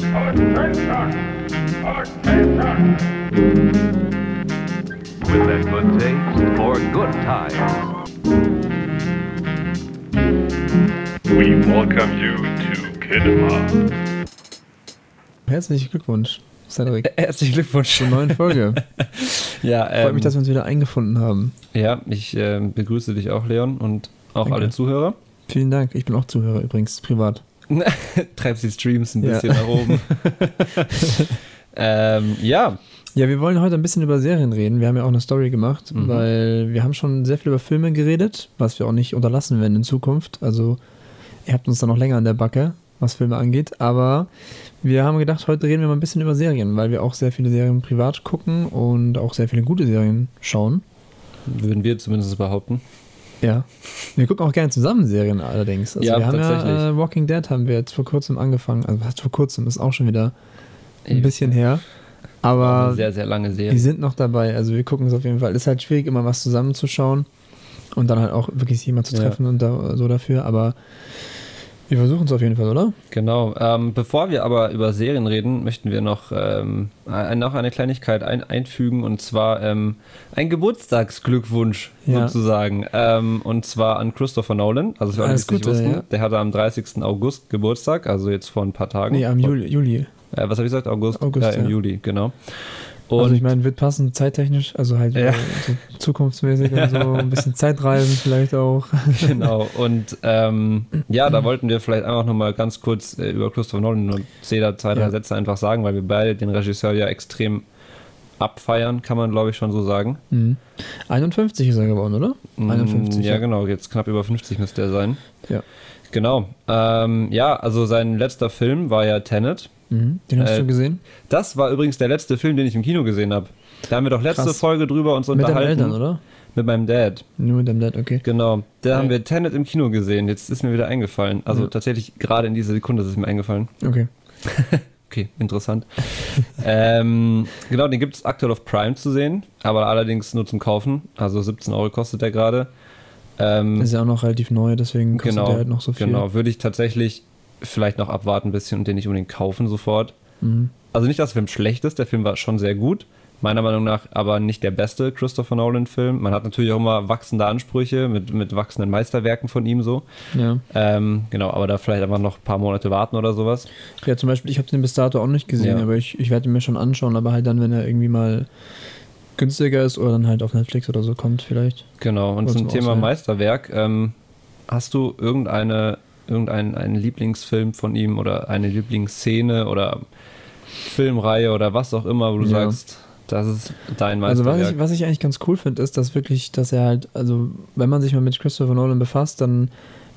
With a good taste for good times. We welcome you to Kinema. Herzlichen Glückwunsch, Cedric, Herzlichen Glückwunsch. zur neuen Folge. Ja, Freut ähm, mich, dass wir uns wieder eingefunden haben. ja ich äh, begrüße dich auch, Leon, und auch Danke. alle Zuhörer. Vielen Dank. Ich bin auch Zuhörer übrigens, privat. Treibst die Streams ein Ja. bisschen nach oben. ähm, ja, Ja, wir wollen heute ein bisschen über Serien reden. Wir haben ja auch eine Story gemacht, Mhm. weil wir haben schon sehr viel über Filme geredet, was wir auch nicht unterlassen werden in Zukunft. Also ihr habt uns da noch länger an der Backe, was Filme angeht. Aber wir haben gedacht, heute reden wir mal ein bisschen über Serien, weil wir auch sehr viele Serien privat gucken und auch sehr viele gute Serien schauen. würden wir zumindest behaupten. Ja. Wir gucken auch gerne zusammen Serien allerdings. Also Ja, wir haben tatsächlich. ja äh, Walking Dead haben wir jetzt vor kurzem angefangen. Also was vor kurzem, ist auch schon wieder ein Ewig. bisschen her. Aber sehr, sehr lange wir Serie. sind noch dabei. Also wir gucken es auf jeden Fall. Ist halt schwierig, immer was zusammenzuschauen und dann halt auch wirklich jemand zu Ja. treffen und da, so dafür. Aber wir versuchen es auf jeden Fall, oder? Genau. Ähm, bevor wir aber über Serien reden, möchten wir noch, ähm, noch eine Kleinigkeit ein, einfügen und zwar ähm, ein Geburtstagsglückwunsch Ja. sozusagen. Ähm, und zwar an Christopher Nolan. Also für alle, die es nicht wussten, ja. der hatte am 30. August Geburtstag, also jetzt vor ein paar Tagen. Nee, am Juli. Juli. Äh, was habe ich gesagt? August? August, ja, im ja. Juli, genau. Und also ich meine, wird passen zeittechnisch, also halt Ja. äh, so zukunftsmäßig und so, ein bisschen Zeitreisen vielleicht auch. genau. Und ähm, ja, da wollten wir vielleicht einfach nochmal ganz kurz äh, über Christopher Nolan und Seda zwei, drei Ja. Sätze einfach sagen, weil wir beide den Regisseur ja extrem abfeiern, kann man glaube ich schon so sagen. Mhm. 51 ist er geworden, oder? Mm, 51, Ja, ja. genau, jetzt knapp über 50 müsste er sein. Ja. Genau. Ähm, ja, also sein letzter Film war ja Tenet. Mhm. Den hast Äh, du gesehen? Das war übrigens der letzte Film, den ich im Kino gesehen habe. Da haben wir doch letzte Krass. Folge drüber uns Mit deinen unterhalten. Eltern, oder? Mit meinem Dad. Nur mit deinem Dad, okay. Genau. Da Ja. haben wir Tenet im Kino gesehen. Jetzt ist mir wieder eingefallen. Also Ja. tatsächlich gerade in dieser Sekunde ist es mir eingefallen. Okay. Okay, interessant. ähm, genau, den gibt es aktuell auf Prime zu sehen, aber allerdings nur zum Kaufen. Also 17 Euro kostet der gerade. Ähm, Ist ja auch noch relativ neu, deswegen kostet genau, der halt noch so viel. genau, würde ich tatsächlich vielleicht noch abwarten ein bisschen und den nicht unbedingt kaufen sofort. Mhm. Also nicht, dass der Film schlecht ist, der Film war schon sehr gut. Meiner Meinung nach aber nicht der beste Christopher Nolan-Film. Man hat natürlich auch immer wachsende Ansprüche mit, mit wachsenden Meisterwerken von ihm so. Ja. Ähm, genau, aber da vielleicht einfach noch ein paar Monate warten oder sowas. ja, zum Beispiel, ich habe den bis dato auch nicht gesehen, Ja. aber ich, ich werde ihn mir schon anschauen, aber halt dann, wenn er irgendwie mal günstiger ist oder dann halt auf Netflix oder so kommt vielleicht. Genau, und Oder zum Thema Auswählen. Meisterwerk, ähm, hast du irgendeine, irgendeinen einen Lieblingsfilm von ihm oder eine Lieblingsszene oder Filmreihe oder was auch immer, wo du Ja. sagst, das ist dein Also Meisterwerk? was ich, was ich eigentlich ganz cool finde, ist, dass wirklich, dass er halt, also wenn man sich mal mit Christopher Nolan befasst, dann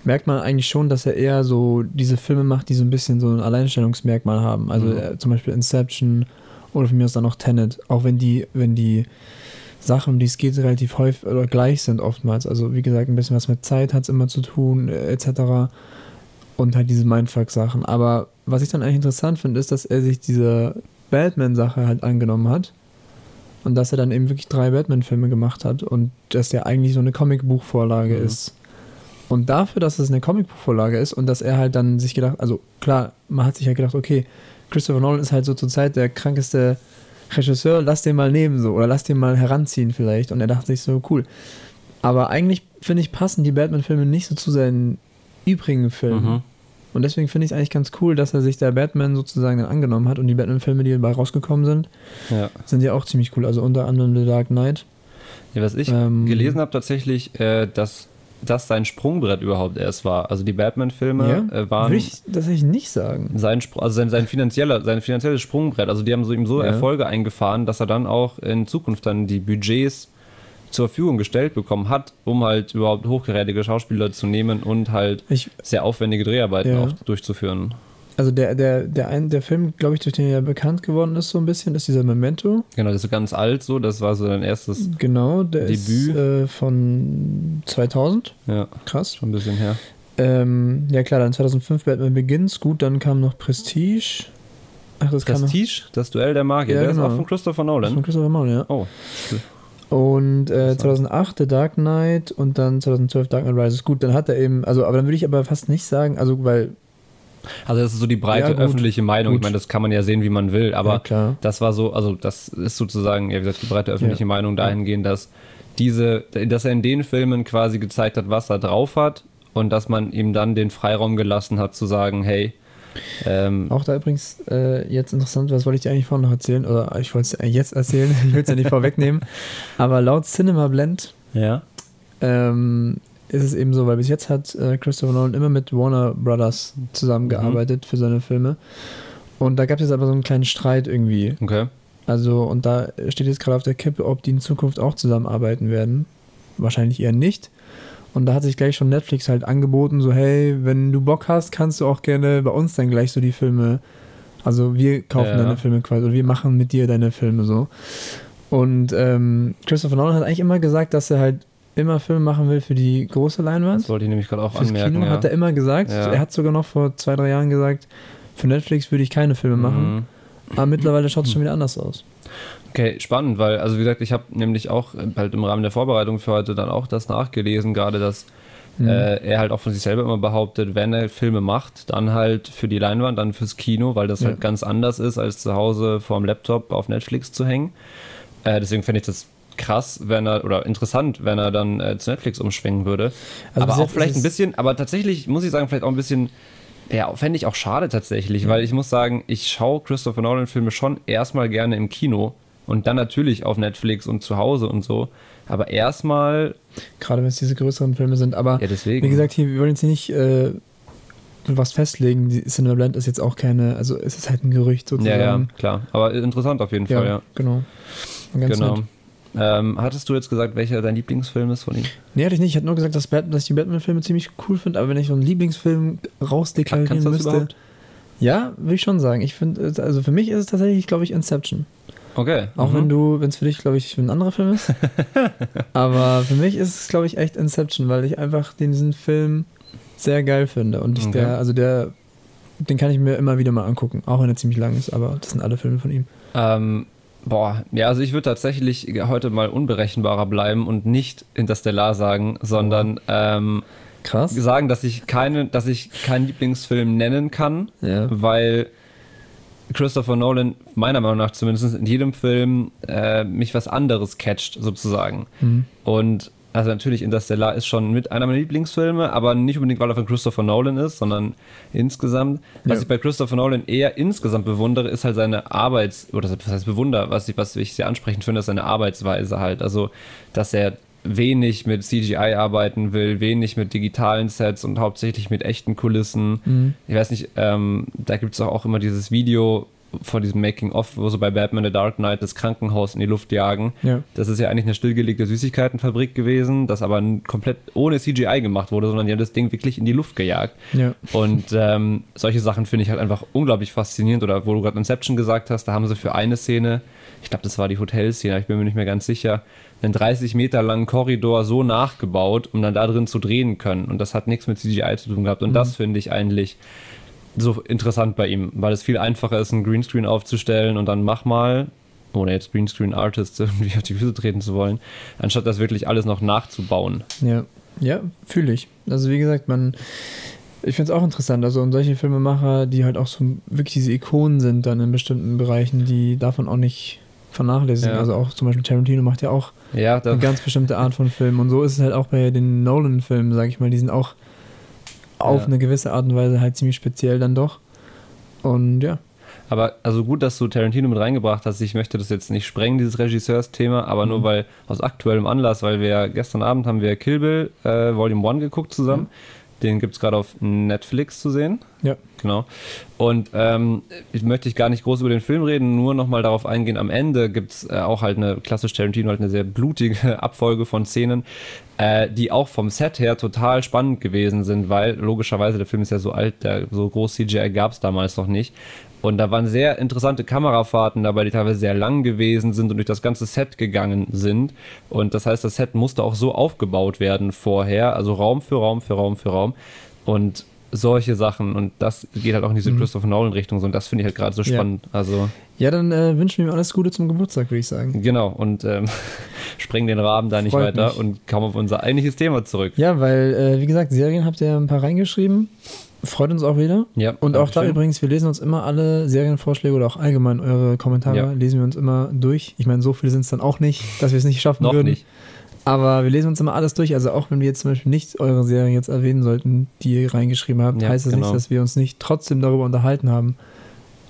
merkt man eigentlich schon, dass er eher so diese Filme macht, die so ein bisschen so ein Alleinstellungsmerkmal haben. Also Mhm. äh, zum Beispiel Inception oder von mir aus dann auch Tenet, auch wenn die, wenn die Sachen, um die es geht, relativ häufig oder gleich sind oftmals. Also wie gesagt, ein bisschen was mit Zeit hat es immer zu tun, äh, etc. Und halt diese Mindfuck-Sachen. Aber was ich dann eigentlich interessant finde, ist, dass er sich diese Batman-Sache halt angenommen hat. Und dass er dann eben wirklich drei Batman-Filme gemacht hat und dass der eigentlich so eine Comicbuchvorlage Mhm. ist. Und dafür, dass es eine Comicbuchvorlage ist und dass er halt dann sich gedacht, also klar, man hat sich halt gedacht, okay, Christopher Nolan ist halt so zur Zeit der krankeste Regisseur, lass den mal nehmen so oder lass den mal heranziehen vielleicht. Und er dachte sich so, cool. Aber eigentlich, finde ich, passen die Batman-Filme nicht so zu seinen übrigen Filmen. Mhm. Und deswegen finde ich es eigentlich ganz cool, dass er sich der Batman sozusagen dann angenommen hat und die Batman-Filme, die dabei rausgekommen sind, Ja. sind ja auch ziemlich cool. Also unter anderem The Dark Knight. ja, was ich Ähm, gelesen habe tatsächlich, äh, dass das sein Sprungbrett überhaupt erst war. Also die Batman-Filme äh, waren Würde ich tatsächlich nicht sagen. sein, also sein, sein, finanzieller, sein finanzielles Sprungbrett. Also die haben so, ihm so Ja. Erfolge eingefahren, dass er dann auch in Zukunft dann die Budgets zur Verfügung gestellt bekommen hat, um halt überhaupt hochkarätige Schauspieler zu nehmen und halt Ich, sehr aufwendige Dreharbeiten Ja. auch durchzuführen. Also der, der, der, ein, der Film, glaube ich, durch den er bekannt geworden ist, so ein bisschen, ist dieser Memento. Genau, das ist so ganz alt so, das war so sein erstes, Genau, der Debüt. ist äh, von 2000. ja, Krass. schon ein bisschen her. Ähm, ja klar, dann 2005 Batman Begins. Gut, dann kam noch Prestige. Ach, das kam noch Prestige, das Duell der Magier, Ja, der ist genau. auch von Christopher das von Nolan. Christopher Nolan, ja. Oh, Und äh, Interessant. 2008 The Dark Knight und dann 2012 Dark Knight Rises. Gut, dann hat er eben, also, aber dann würde ich aber fast nicht sagen, also, weil Also das ist so die breite Ja, öffentliche Meinung. Ich Gut. meine, das kann man ja sehen, wie man will, aber Ja, das war so, also das ist sozusagen, ja wie gesagt, die breite öffentliche Ja. Meinung dahingehend, dass diese, dass er in den Filmen quasi gezeigt hat, was er drauf hat und dass man ihm dann den Freiraum gelassen hat zu sagen, hey, ähm, Auch da übrigens äh, jetzt interessant, was wollte ich dir eigentlich vorhin noch erzählen? Oder ich wollte es jetzt erzählen, ich will es ja nicht vorwegnehmen. Aber laut Cinema Blend ja, ähm, ist es eben so, weil bis jetzt hat äh, Christopher Nolan immer mit Warner Brothers zusammengearbeitet für seine Filme. Und da gab es jetzt aber so einen kleinen Streit irgendwie. okay. Also, und da steht jetzt gerade auf der Kippe, ob die in Zukunft auch zusammenarbeiten werden. Wahrscheinlich eher nicht. Und da hat sich gleich schon Netflix halt angeboten, so, hey, wenn du Bock hast, kannst du auch gerne bei uns dann gleich so die Filme, also wir kaufen Ja. deine Filme quasi, oder wir machen mit dir deine Filme so. Und ähm, Christopher Nolan hat eigentlich immer gesagt, dass er halt immer Filme machen will für die große Leinwand. Das wollte ich nämlich gerade auch Fürs anmerken. Kino ja. hat er immer gesagt. Ja. Er hat sogar noch vor zwei, drei Jahren gesagt, für Netflix würde ich keine Filme machen. Mhm. Aber mittlerweile schaut es schon wieder anders aus. Okay, spannend, weil, also wie gesagt, ich habe nämlich auch äh, halt im Rahmen der Vorbereitung für heute dann auch das nachgelesen, gerade dass Mhm. äh, er halt auch von sich selber immer behauptet, wenn er Filme macht, dann halt für die Leinwand, dann fürs Kino, weil das Ja. halt ganz anders ist, als zu Hause vorm Laptop auf Netflix zu hängen. Äh, deswegen fände ich das krass, wenn er, oder interessant, wenn er dann äh, zu Netflix umschwenken würde. Also aber auch vielleicht ein bisschen, aber tatsächlich muss ich sagen, vielleicht auch ein bisschen, ja, fände ich auch schade tatsächlich, weil ich muss sagen, ich schaue Christopher Nolan-Filme schon erstmal gerne im Kino und dann natürlich auf Netflix und zu Hause und so. Aber erstmal, Gerade wenn es diese größeren Filme sind. Aber ja, deswegen. wie gesagt, hier, wir wollen jetzt hier nicht äh, was festlegen. Die Cinema Blend ist jetzt auch keine, also es ist halt ein Gerücht ja, sozusagen. ja, klar. Aber interessant auf jeden Fall, ja. genau. Ganz genau. nett. Ähm, hattest du jetzt gesagt, welcher dein Lieblingsfilm ist von ihm? Nee, hatte ich nicht. Ich hatte nur gesagt, dass, Batman, dass ich die Batman-Filme ziemlich cool finde, aber wenn ich so einen Lieblingsfilm rausdeklarieren Kannst müsste. überhaupt? Ja, würde ich schon sagen. Ich finde, also für mich ist es tatsächlich, glaube ich, Inception. Okay. Auch mhm. wenn du, wenn es für dich, glaube ich, ein anderer Film ist. Aber für mich ist es, glaube ich, echt Inception, weil ich einfach diesen Film sehr geil finde. Und ich, Okay. der, also der, den kann ich mir immer wieder mal angucken, auch wenn er ziemlich lang ist, aber das sind alle Filme von ihm. Ähm, boah, ja, also ich würde tatsächlich heute mal unberechenbarer bleiben und nicht Interstellar sagen, sondern ähm, Krass. sagen, dass ich keine, dass ich keinen Lieblingsfilm nennen kann, Ja. weil Christopher Nolan meiner Meinung nach zumindest in jedem Film äh, mich was anderes catcht sozusagen. Mhm. Und also natürlich Interstellar ist schon mit einer meiner Lieblingsfilme, aber nicht unbedingt, weil er von Christopher Nolan ist, sondern insgesamt. Was Ja. ich bei Christopher Nolan eher insgesamt bewundere, ist halt seine Arbeits- oder was heißt bewundere, was ich, was ich sehr ansprechend finde, ist seine Arbeitsweise halt. Also, dass er wenig mit CGI arbeiten will, wenig mit digitalen Sets und hauptsächlich mit echten Kulissen. Mhm. Ich weiß nicht, ähm, da gibt es auch, auch immer dieses Video von diesem Making-of, wo sie bei Batman The Dark Knight das Krankenhaus in die Luft jagen. Ja. Das ist ja eigentlich eine stillgelegte Süßigkeitenfabrik gewesen, das aber komplett ohne CGI gemacht wurde, sondern die haben das Ding wirklich in die Luft gejagt. Ja. Und ähm, solche Sachen finde ich halt einfach unglaublich faszinierend. Oder wo du gerade Inception gesagt hast, da haben sie für eine Szene, ich glaube, das war die Hotelszene, ich bin mir nicht mehr ganz sicher, einen 30 Meter langen Korridor so nachgebaut, um dann da drin zu drehen können. Und das hat nichts mit CGI zu tun gehabt. Und das finde ich eigentlich so interessant bei ihm, weil es viel einfacher ist, einen Greenscreen aufzustellen und dann mach mal, ohne jetzt Greenscreen Artists irgendwie auf die Füße treten zu wollen, anstatt das wirklich alles noch nachzubauen. Ja, ja, fühle ich. Also wie gesagt, man, ich finde es auch interessant. Also und solche Filmemacher, die halt auch so wirklich diese Ikonen sind dann in bestimmten Bereichen, die man auch nicht vernachlässigen. Ja. Also auch zum Beispiel Tarantino macht ja auch Ja, eine ganz bestimmte Art von Film. Und so ist es halt auch bei den Nolan-Filmen, sage ich mal. Die sind auch auf Ja. eine gewisse Art und Weise halt ziemlich speziell dann doch. Und ja, Aber also gut, dass du Tarantino mit reingebracht hast. Ich möchte das jetzt nicht sprengen, dieses Regisseursthema, aber Mhm. nur weil aus aktuellem Anlass, weil wir gestern Abend haben wir Kill Bill äh, Volume 1 geguckt zusammen. Den gibt es gerade auf Netflix zu sehen. ja, Genau. Und ähm, ich möchte ich gar nicht groß über den Film reden, nur nochmal darauf eingehen. Am Ende gibt es äh, auch halt eine klassisch Tarantino, halt eine sehr blutige Abfolge von Szenen, äh, die auch vom Set her total spannend gewesen sind, weil logischerweise der Film ist ja so alt, der, so groß CGI gab es damals noch nicht. Und da waren sehr interessante Kamerafahrten dabei, die teilweise sehr lang gewesen sind und durch das ganze Set gegangen sind. Und das heißt, das Set musste auch so aufgebaut werden vorher, also Raum für Raum für Raum für Raum. Und solche Sachen. Und das geht halt auch in diese Christopher Nolan-Richtung. So, und das finde ich halt gerade so Ja. spannend. Also, ja, dann äh, wünschen wir ihm alles Gute zum Geburtstag, würde ich sagen. genau. Und ähm, sprengen den Rahmen da nicht Freut weiter mich. und kommen auf unser eigentliches Thema zurück. Ja, weil, äh, wie gesagt, Serien habt ihr ein paar reingeschrieben. Freut uns auch wieder. Ja, Und auch da Dankeschön. übrigens, wir lesen uns immer alle Serienvorschläge oder auch allgemein eure Kommentare, Ja. lesen wir uns immer durch. Ich meine, so viele sind es dann auch nicht, dass wir es nicht schaffen Noch würden. nicht. Aber wir lesen uns immer alles durch. Also auch wenn wir jetzt zum Beispiel nicht eure Serie jetzt erwähnen sollten, die ihr reingeschrieben habt, Ja, heißt das genau. nicht, dass wir uns nicht trotzdem darüber unterhalten haben.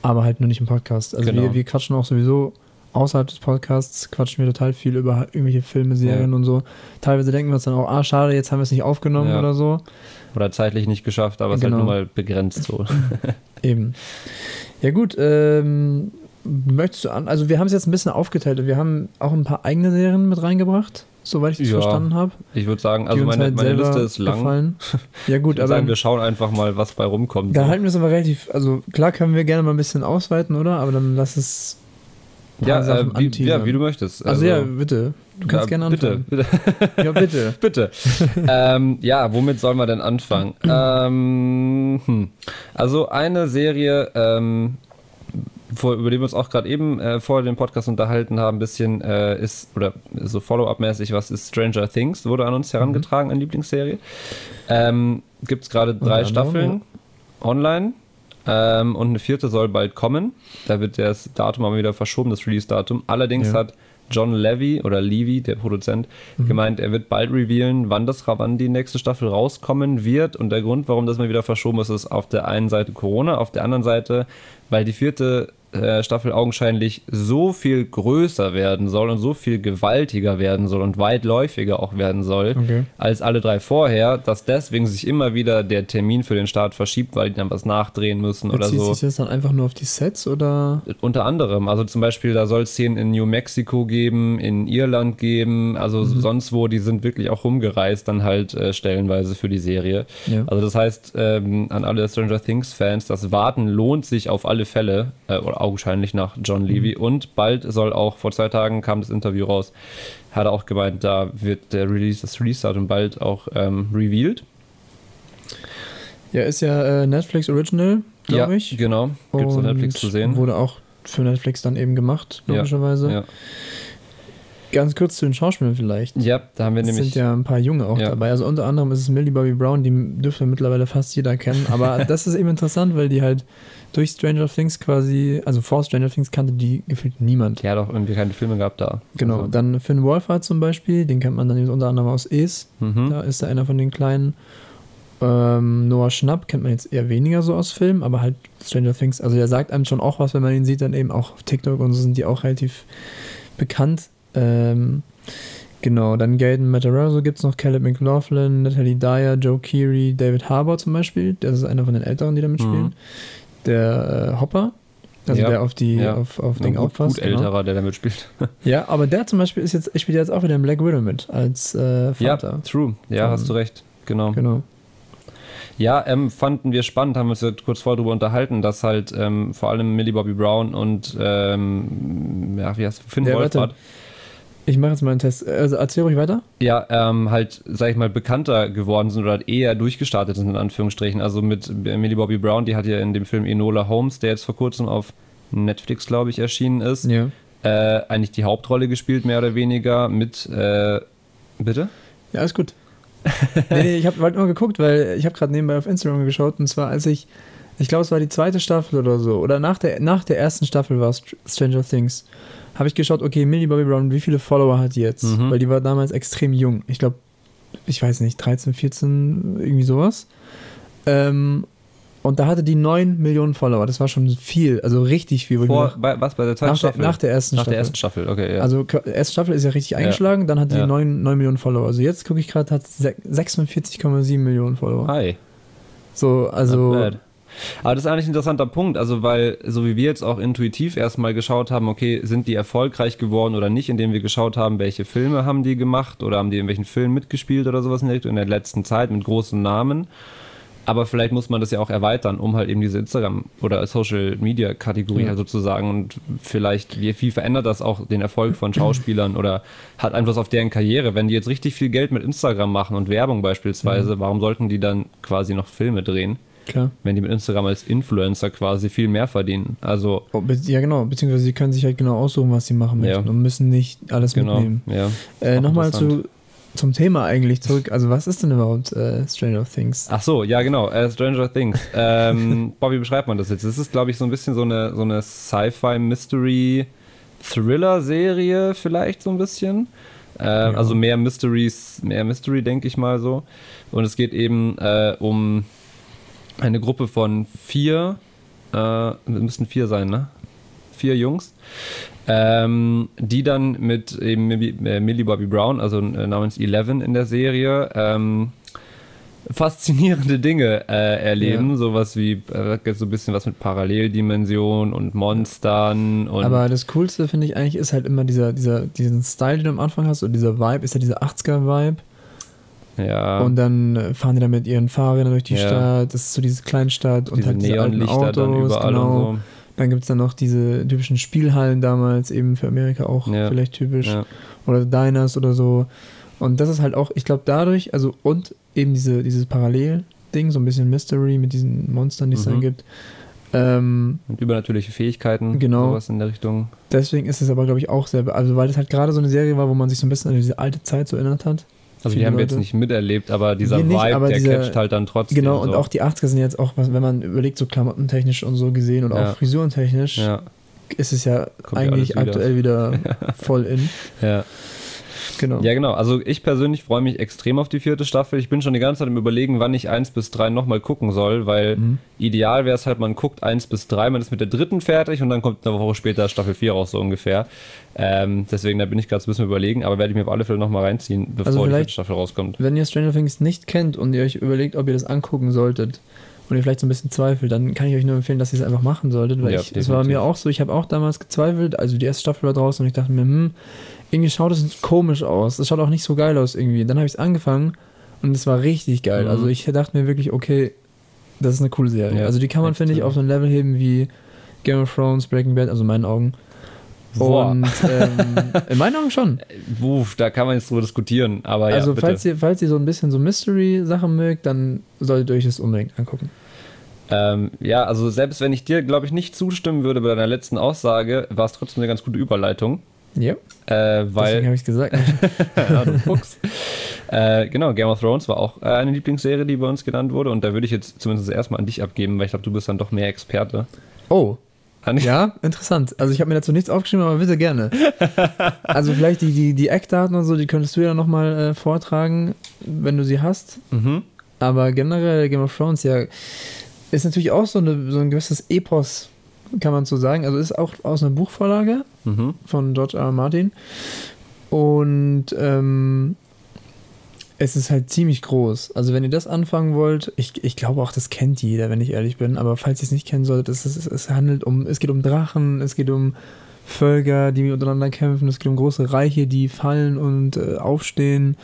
Aber halt nur nicht im Podcast. Also Genau. wir, wir quatschen auch sowieso außerhalb des Podcasts, quatschen wir total viel über irgendwelche Filme, Serien Ja. und so. Teilweise denken wir uns dann auch, ah, schade, jetzt haben wir es nicht aufgenommen Ja. oder so. Oder zeitlich nicht geschafft, aber es ist Genau. halt nur mal begrenzt so. Eben. Ja gut, ähm, möchtest du an, also wir haben es jetzt ein bisschen aufgeteilt. Wir haben auch ein paar eigene Serien mit reingebracht, soweit ich das Ja, verstanden habe. Ich würde sagen, also meine, halt meine Liste ist lang. gefallen. Ja gut, aber sagen, wir schauen einfach mal, was bei rumkommt. da so. halten wir es aber relativ, also klar können wir gerne mal ein bisschen ausweiten, oder? Aber dann lass es ja, äh, wie, ja, wie du möchtest. Also, ja, bitte. Du kannst ja, gerne bitte, anfangen. bitte. Ja, bitte. Bitte. ähm, ja, womit sollen wir denn anfangen? ähm, hm. Also eine Serie, ähm, vor, über die wir uns auch gerade eben äh, vor dem Podcast unterhalten haben, ein bisschen äh, ist, oder so Follow-up-mäßig, was ist Stranger Things, wurde an uns herangetragen, eine Lieblingsserie. Ähm, Gibt es gerade drei Staffeln online. Ähm, und eine vierte soll bald kommen. Da wird das Datum aber wieder verschoben, das Release-Datum. Allerdings Ja. hat John Levy oder Levy, der Produzent, Mhm. gemeint, er wird bald revealen, wann das wann die nächste Staffel rauskommen wird. Und der Grund, warum das mal wieder verschoben ist, ist auf der einen Seite Corona, auf der anderen Seite, weil die vierte Staffel augenscheinlich so viel größer werden soll und so viel gewaltiger werden soll und weitläufiger auch werden soll Okay. als alle drei vorher, dass deswegen sich immer wieder der Termin für den Start verschiebt, weil die dann was nachdrehen müssen oder Bezieht so. sich das dann einfach nur auf die Sets oder? Unter anderem, also zum Beispiel, da soll es Szenen in New Mexico geben, in Irland geben, also Mhm. sonst wo, die sind wirklich auch rumgereist, dann halt äh, stellenweise für die Serie. Ja. Also das heißt, ähm, an alle Stranger Things-Fans, das Warten lohnt sich auf alle Fälle, äh, oder augenscheinlich nach John Levy. Und bald soll auch, vor zwei Tagen kam das Interview raus, hat er auch gemeint, da wird der Release, das Release-Datum bald auch ähm, revealed. Ja, ist ja äh, Netflix Original, glaube ja, ich. genau. Gibt es auf Und Netflix zu sehen. Wurde auch für Netflix dann eben gemacht, Ja, logischerweise. Ja. Ganz kurz zu den Schauspielern vielleicht. ja, da haben wir Es nämlich. sind ja ein paar Junge auch Ja. dabei. Also unter anderem ist es Millie Bobby Brown, die dürfte mittlerweile fast jeder kennen. Aber das ist eben interessant, weil die halt durch Stranger Things quasi, also vor Stranger Things kannte die gefühlt niemand. Hat auch irgendwie keine Filme gehabt da. Genau. Also, Dann Finn Wolfhard zum Beispiel, den kennt man dann eben unter anderem aus Es. mhm. Da ist er einer von den Kleinen. Ähm, Noah Schnapp kennt man jetzt eher weniger so aus Filmen, aber halt Stranger Things. Also der sagt einem schon auch was, wenn man ihn sieht, dann eben auch auf TikTok und so sind die auch relativ bekannt. Ähm, genau, dann Gaten Matarazzo gibt es noch, Caleb McLaughlin, Natalie Dyer, Joe Keery, David Harbour zum Beispiel. Das ist einer von den Älteren, die da mitspielen. Mhm. Der äh, Hopper, also Ja, der auf die ja. auf, auf Ja, Ding gut, aufpasst. gut genau. älterer, der da mitspielt. Ja, aber der zum Beispiel ist jetzt, spielt jetzt auch wieder in Black Widow mit als äh, ja, Vater. true. Ja, Von- hast du recht. Genau. Genau. Ja, ähm, fanden wir spannend, haben wir uns ja kurz vorher darüber unterhalten, dass halt ähm, vor allem Millie Bobby Brown und ähm, ja, wie heißt Finn Ja, Wolfhard. Ich mache jetzt mal einen Test. Also erzähl ruhig weiter. ja, ähm, halt, sag ich mal, bekannter geworden sind oder halt eher durchgestartet sind, in Anführungsstrichen. Also mit Millie Bobby Brown, die hat ja in dem Film Enola Holmes, der jetzt vor kurzem auf Netflix, glaube ich, erschienen ist, Ja. äh, eigentlich die Hauptrolle gespielt, mehr oder weniger, mit, äh, bitte? Ja, alles gut. nee, nee, ich habe halt nur geguckt, weil ich habe gerade nebenbei auf Instagram geschaut und zwar als ich, ich glaube es war die zweite Staffel oder so, oder nach der, nach der ersten Staffel war Str- Stranger Things, habe ich geschaut, okay, Millie Bobby Brown, wie viele Follower hat die jetzt? Mhm. Weil die war damals extrem jung. Ich glaube, ich weiß nicht, 13, 14, irgendwie sowas. Ähm, und da hatte die 9 Millionen Follower. Das war schon viel, also richtig viel. Vor, dachte, bei, was, bei der zweiten nach, der, Staffel? nach der ersten Nach Staffel. der ersten Staffel, okay, ja. Also erste Staffel ist ja richtig eingeschlagen, dann hatte Ja. die 9, 9 Millionen Follower. Also jetzt gucke ich gerade, hat se- 46,7 Millionen Follower. Hi. So, also Not bad. Aber das ist eigentlich ein interessanter Punkt, also weil, so wie wir jetzt auch intuitiv erstmal geschaut haben, okay, sind die erfolgreich geworden oder nicht, indem wir geschaut haben, welche Filme haben die gemacht oder haben die in welchen Filmen mitgespielt oder sowas in der Richtung in der letzten Zeit mit großen Namen. Aber vielleicht muss man das ja auch erweitern, um halt eben diese Instagram- oder Social-Media-Kategorie Ja. halt sozusagen und vielleicht, wie viel verändert das auch den Erfolg von Schauspielern oder hat Einfluss auf deren Karriere? Wenn die jetzt richtig viel Geld mit Instagram machen und Werbung beispielsweise, warum sollten die dann quasi noch Filme drehen? Klar. wenn die mit Instagram als Influencer quasi viel mehr verdienen. Also, Oh, ja, genau. Beziehungsweise sie können sich halt genau aussuchen, was sie machen Ja. möchten und müssen nicht alles genau. mitnehmen. Ja. Äh, Nochmal zu zum Thema eigentlich zurück. Also was ist denn überhaupt äh, Stranger Things? Ach so, ja genau, äh, Stranger Things. Ähm, wie beschreibt man das jetzt? Das ist, glaube ich, so ein bisschen so eine, so eine Sci-Fi-Mystery-Thriller-Serie vielleicht so ein bisschen. Äh, Also mehr Mysteries, mehr Mystery, denke ich mal so. Und es geht eben äh, um eine Gruppe von vier, äh, müssten vier sein, ne? Vier Jungs, ähm, die dann mit eben Millie, äh, Bobby Brown, also äh, namens Eleven in der Serie, ähm, faszinierende Dinge äh, erleben, Ja. sowas wie äh, so ein bisschen was mit Paralleldimensionen und Monstern und Aber das Coolste, finde ich, eigentlich ist halt immer dieser, dieser, diesen Style, den du am Anfang hast, und dieser Vibe, ist ja dieser 80er-Vibe. Ja, Und dann fahren die dann mit ihren Fahrrädern durch die Ja. Stadt. Das ist so diese Kleinstadt und diese halt diese alten Autos. dann überall genau. und Dann gibt es dann noch diese typischen Spielhallen damals, eben für Amerika auch Ja. vielleicht typisch. so. Oder Diners oder so. Und das ist halt auch, ich glaube, dadurch, also und eben diese, dieses Parallel-Ding, so ein bisschen Mystery mit diesen Monstern, die es Mhm. dann gibt. Ähm, Und übernatürliche Fähigkeiten, Genau. sowas in der Richtung. deswegen ist es aber, glaube ich, auch sehr, also weil es halt gerade so eine Serie war, wo man sich so ein bisschen an diese alte Zeit so erinnert hat. Also die haben wir jetzt Leute. nicht miterlebt, aber dieser nicht, Vibe, aber der dieser- catcht halt dann trotzdem. Genau, und so. auch die 80er sind jetzt auch, wenn man überlegt, so klamottentechnisch und so gesehen und Ja. auch frisurentechnisch, Ja, ist es ja Kommt ja eigentlich wieder. aktuell wieder voll in. ja. Genau. ja, genau. Also ich persönlich freue mich extrem auf die vierte Staffel. Ich bin schon die ganze Zeit im Überlegen, wann ich eins bis drei nochmal gucken soll, weil Mhm. ideal wäre es halt, man guckt eins bis drei, man ist mit der dritten fertig und dann kommt eine Woche später Staffel 4 raus, so ungefähr. Ähm, deswegen, da bin ich gerade ein bisschen überlegen, aber werde ich mir auf alle Fälle nochmal reinziehen, bevor Also die vierte Staffel rauskommt. Wenn ihr Stranger Things nicht kennt und ihr euch überlegt, ob ihr das angucken solltet und ihr vielleicht so ein bisschen zweifelt, dann kann ich euch nur empfehlen, dass ihr es einfach machen solltet, weil Ja, ich, es war mir auch so, ich habe auch damals gezweifelt, also die erste Staffel war draußen und ich dachte mir, hm, irgendwie schaut es komisch aus, es schaut auch nicht so geil aus irgendwie. Dann habe ich es angefangen und es war richtig geil. Mhm. Also ich dachte mir wirklich, okay, das ist eine coole Serie. Ja, also die kann man, finde ich, auf so ein Level heben wie Game of Thrones, Breaking Bad, also in meinen Augen. Boah. Und ähm, in meinen Augen schon. Wuff, da kann man jetzt drüber diskutieren, aber ja, also bitte. falls ihr, falls ihr so ein bisschen so Mystery-Sachen mögt, dann solltet ihr euch das unbedingt angucken. Ähm, ja, also selbst wenn ich dir, glaube ich, nicht zustimmen würde bei deiner letzten Aussage, war es trotzdem eine ganz gute Überleitung. Ja, Äh, deswegen weil, habe ich es gesagt. ja, du Fuchs. äh, genau, Game of Thrones war auch äh, eine Lieblingsserie, die bei uns genannt wurde. Und da würde ich jetzt zumindest erstmal an dich abgeben, weil ich glaube, du bist dann doch mehr Experte. Oh, ja, interessant. Also ich habe mir dazu nichts aufgeschrieben, aber bitte gerne. Also vielleicht die, die, die Eckdaten und so, die könntest du ja nochmal äh, vortragen, wenn du sie hast. Mhm. Aber generell Game of Thrones ja ist natürlich auch so, eine, so ein gewisses Epos, kann man so sagen. Also ist auch aus einer Buchvorlage Mhm. von George R. R. Martin. Und ähm, es ist halt ziemlich groß. Also wenn ihr das anfangen wollt, ich, ich glaube auch, das kennt jeder, wenn ich ehrlich bin, aber falls ihr es nicht kennen solltet, es, es, es handelt um, es geht um Drachen, es geht um Völker, die untereinander kämpfen, es geht um große Reiche, die fallen und äh, aufstehen.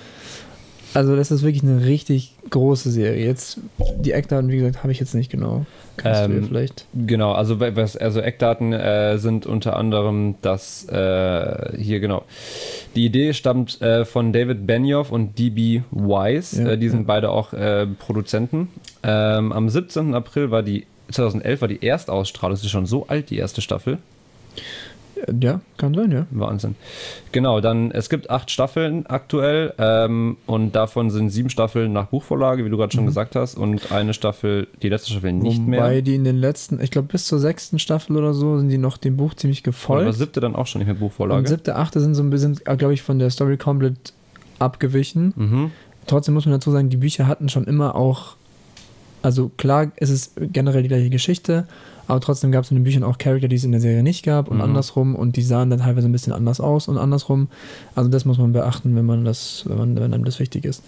Also das ist wirklich eine richtig große Serie. Jetzt die Eckdaten, wie gesagt, habe ich jetzt nicht genau. Kannst du Ähm, dir vielleicht. Genau, also was, also Eckdaten äh, sind unter anderem, dass äh, hier genau. Die Idee stammt äh, von David Benioff und DB Wise. Ja, äh, die sind ja. beide auch äh, Produzenten. Ähm, am 17. April war die 2011 war die Erstausstrahlung. Das ist schon so alt, die erste Staffel. Ja, kann sein, ja. Wahnsinn. Genau, dann es gibt acht Staffeln aktuell ähm, und davon sind sieben Staffeln nach Buchvorlage, wie du gerade schon gesagt hast, und eine Staffel, die letzte Staffel nicht Wobei mehr. die in den letzten, ich glaube bis zur sechsten Staffel oder so, sind die noch dem Buch ziemlich Oder gefolgt. siebte dann auch schon nicht mehr Und Buchvorlage. siebte, achte sind so ein bisschen, glaube ich, von der Story komplett abgewichen. Mhm. Trotzdem muss man dazu sagen, die Bücher hatten schon immer auch, also klar, es ist generell die gleiche Geschichte, aber trotzdem gab es in den Büchern auch Charakter, die es in der Serie nicht gab und Mhm. andersrum und die sahen dann teilweise ein bisschen anders aus und andersrum. Also das muss man beachten, wenn man das, wenn man, wenn einem das wichtig ist.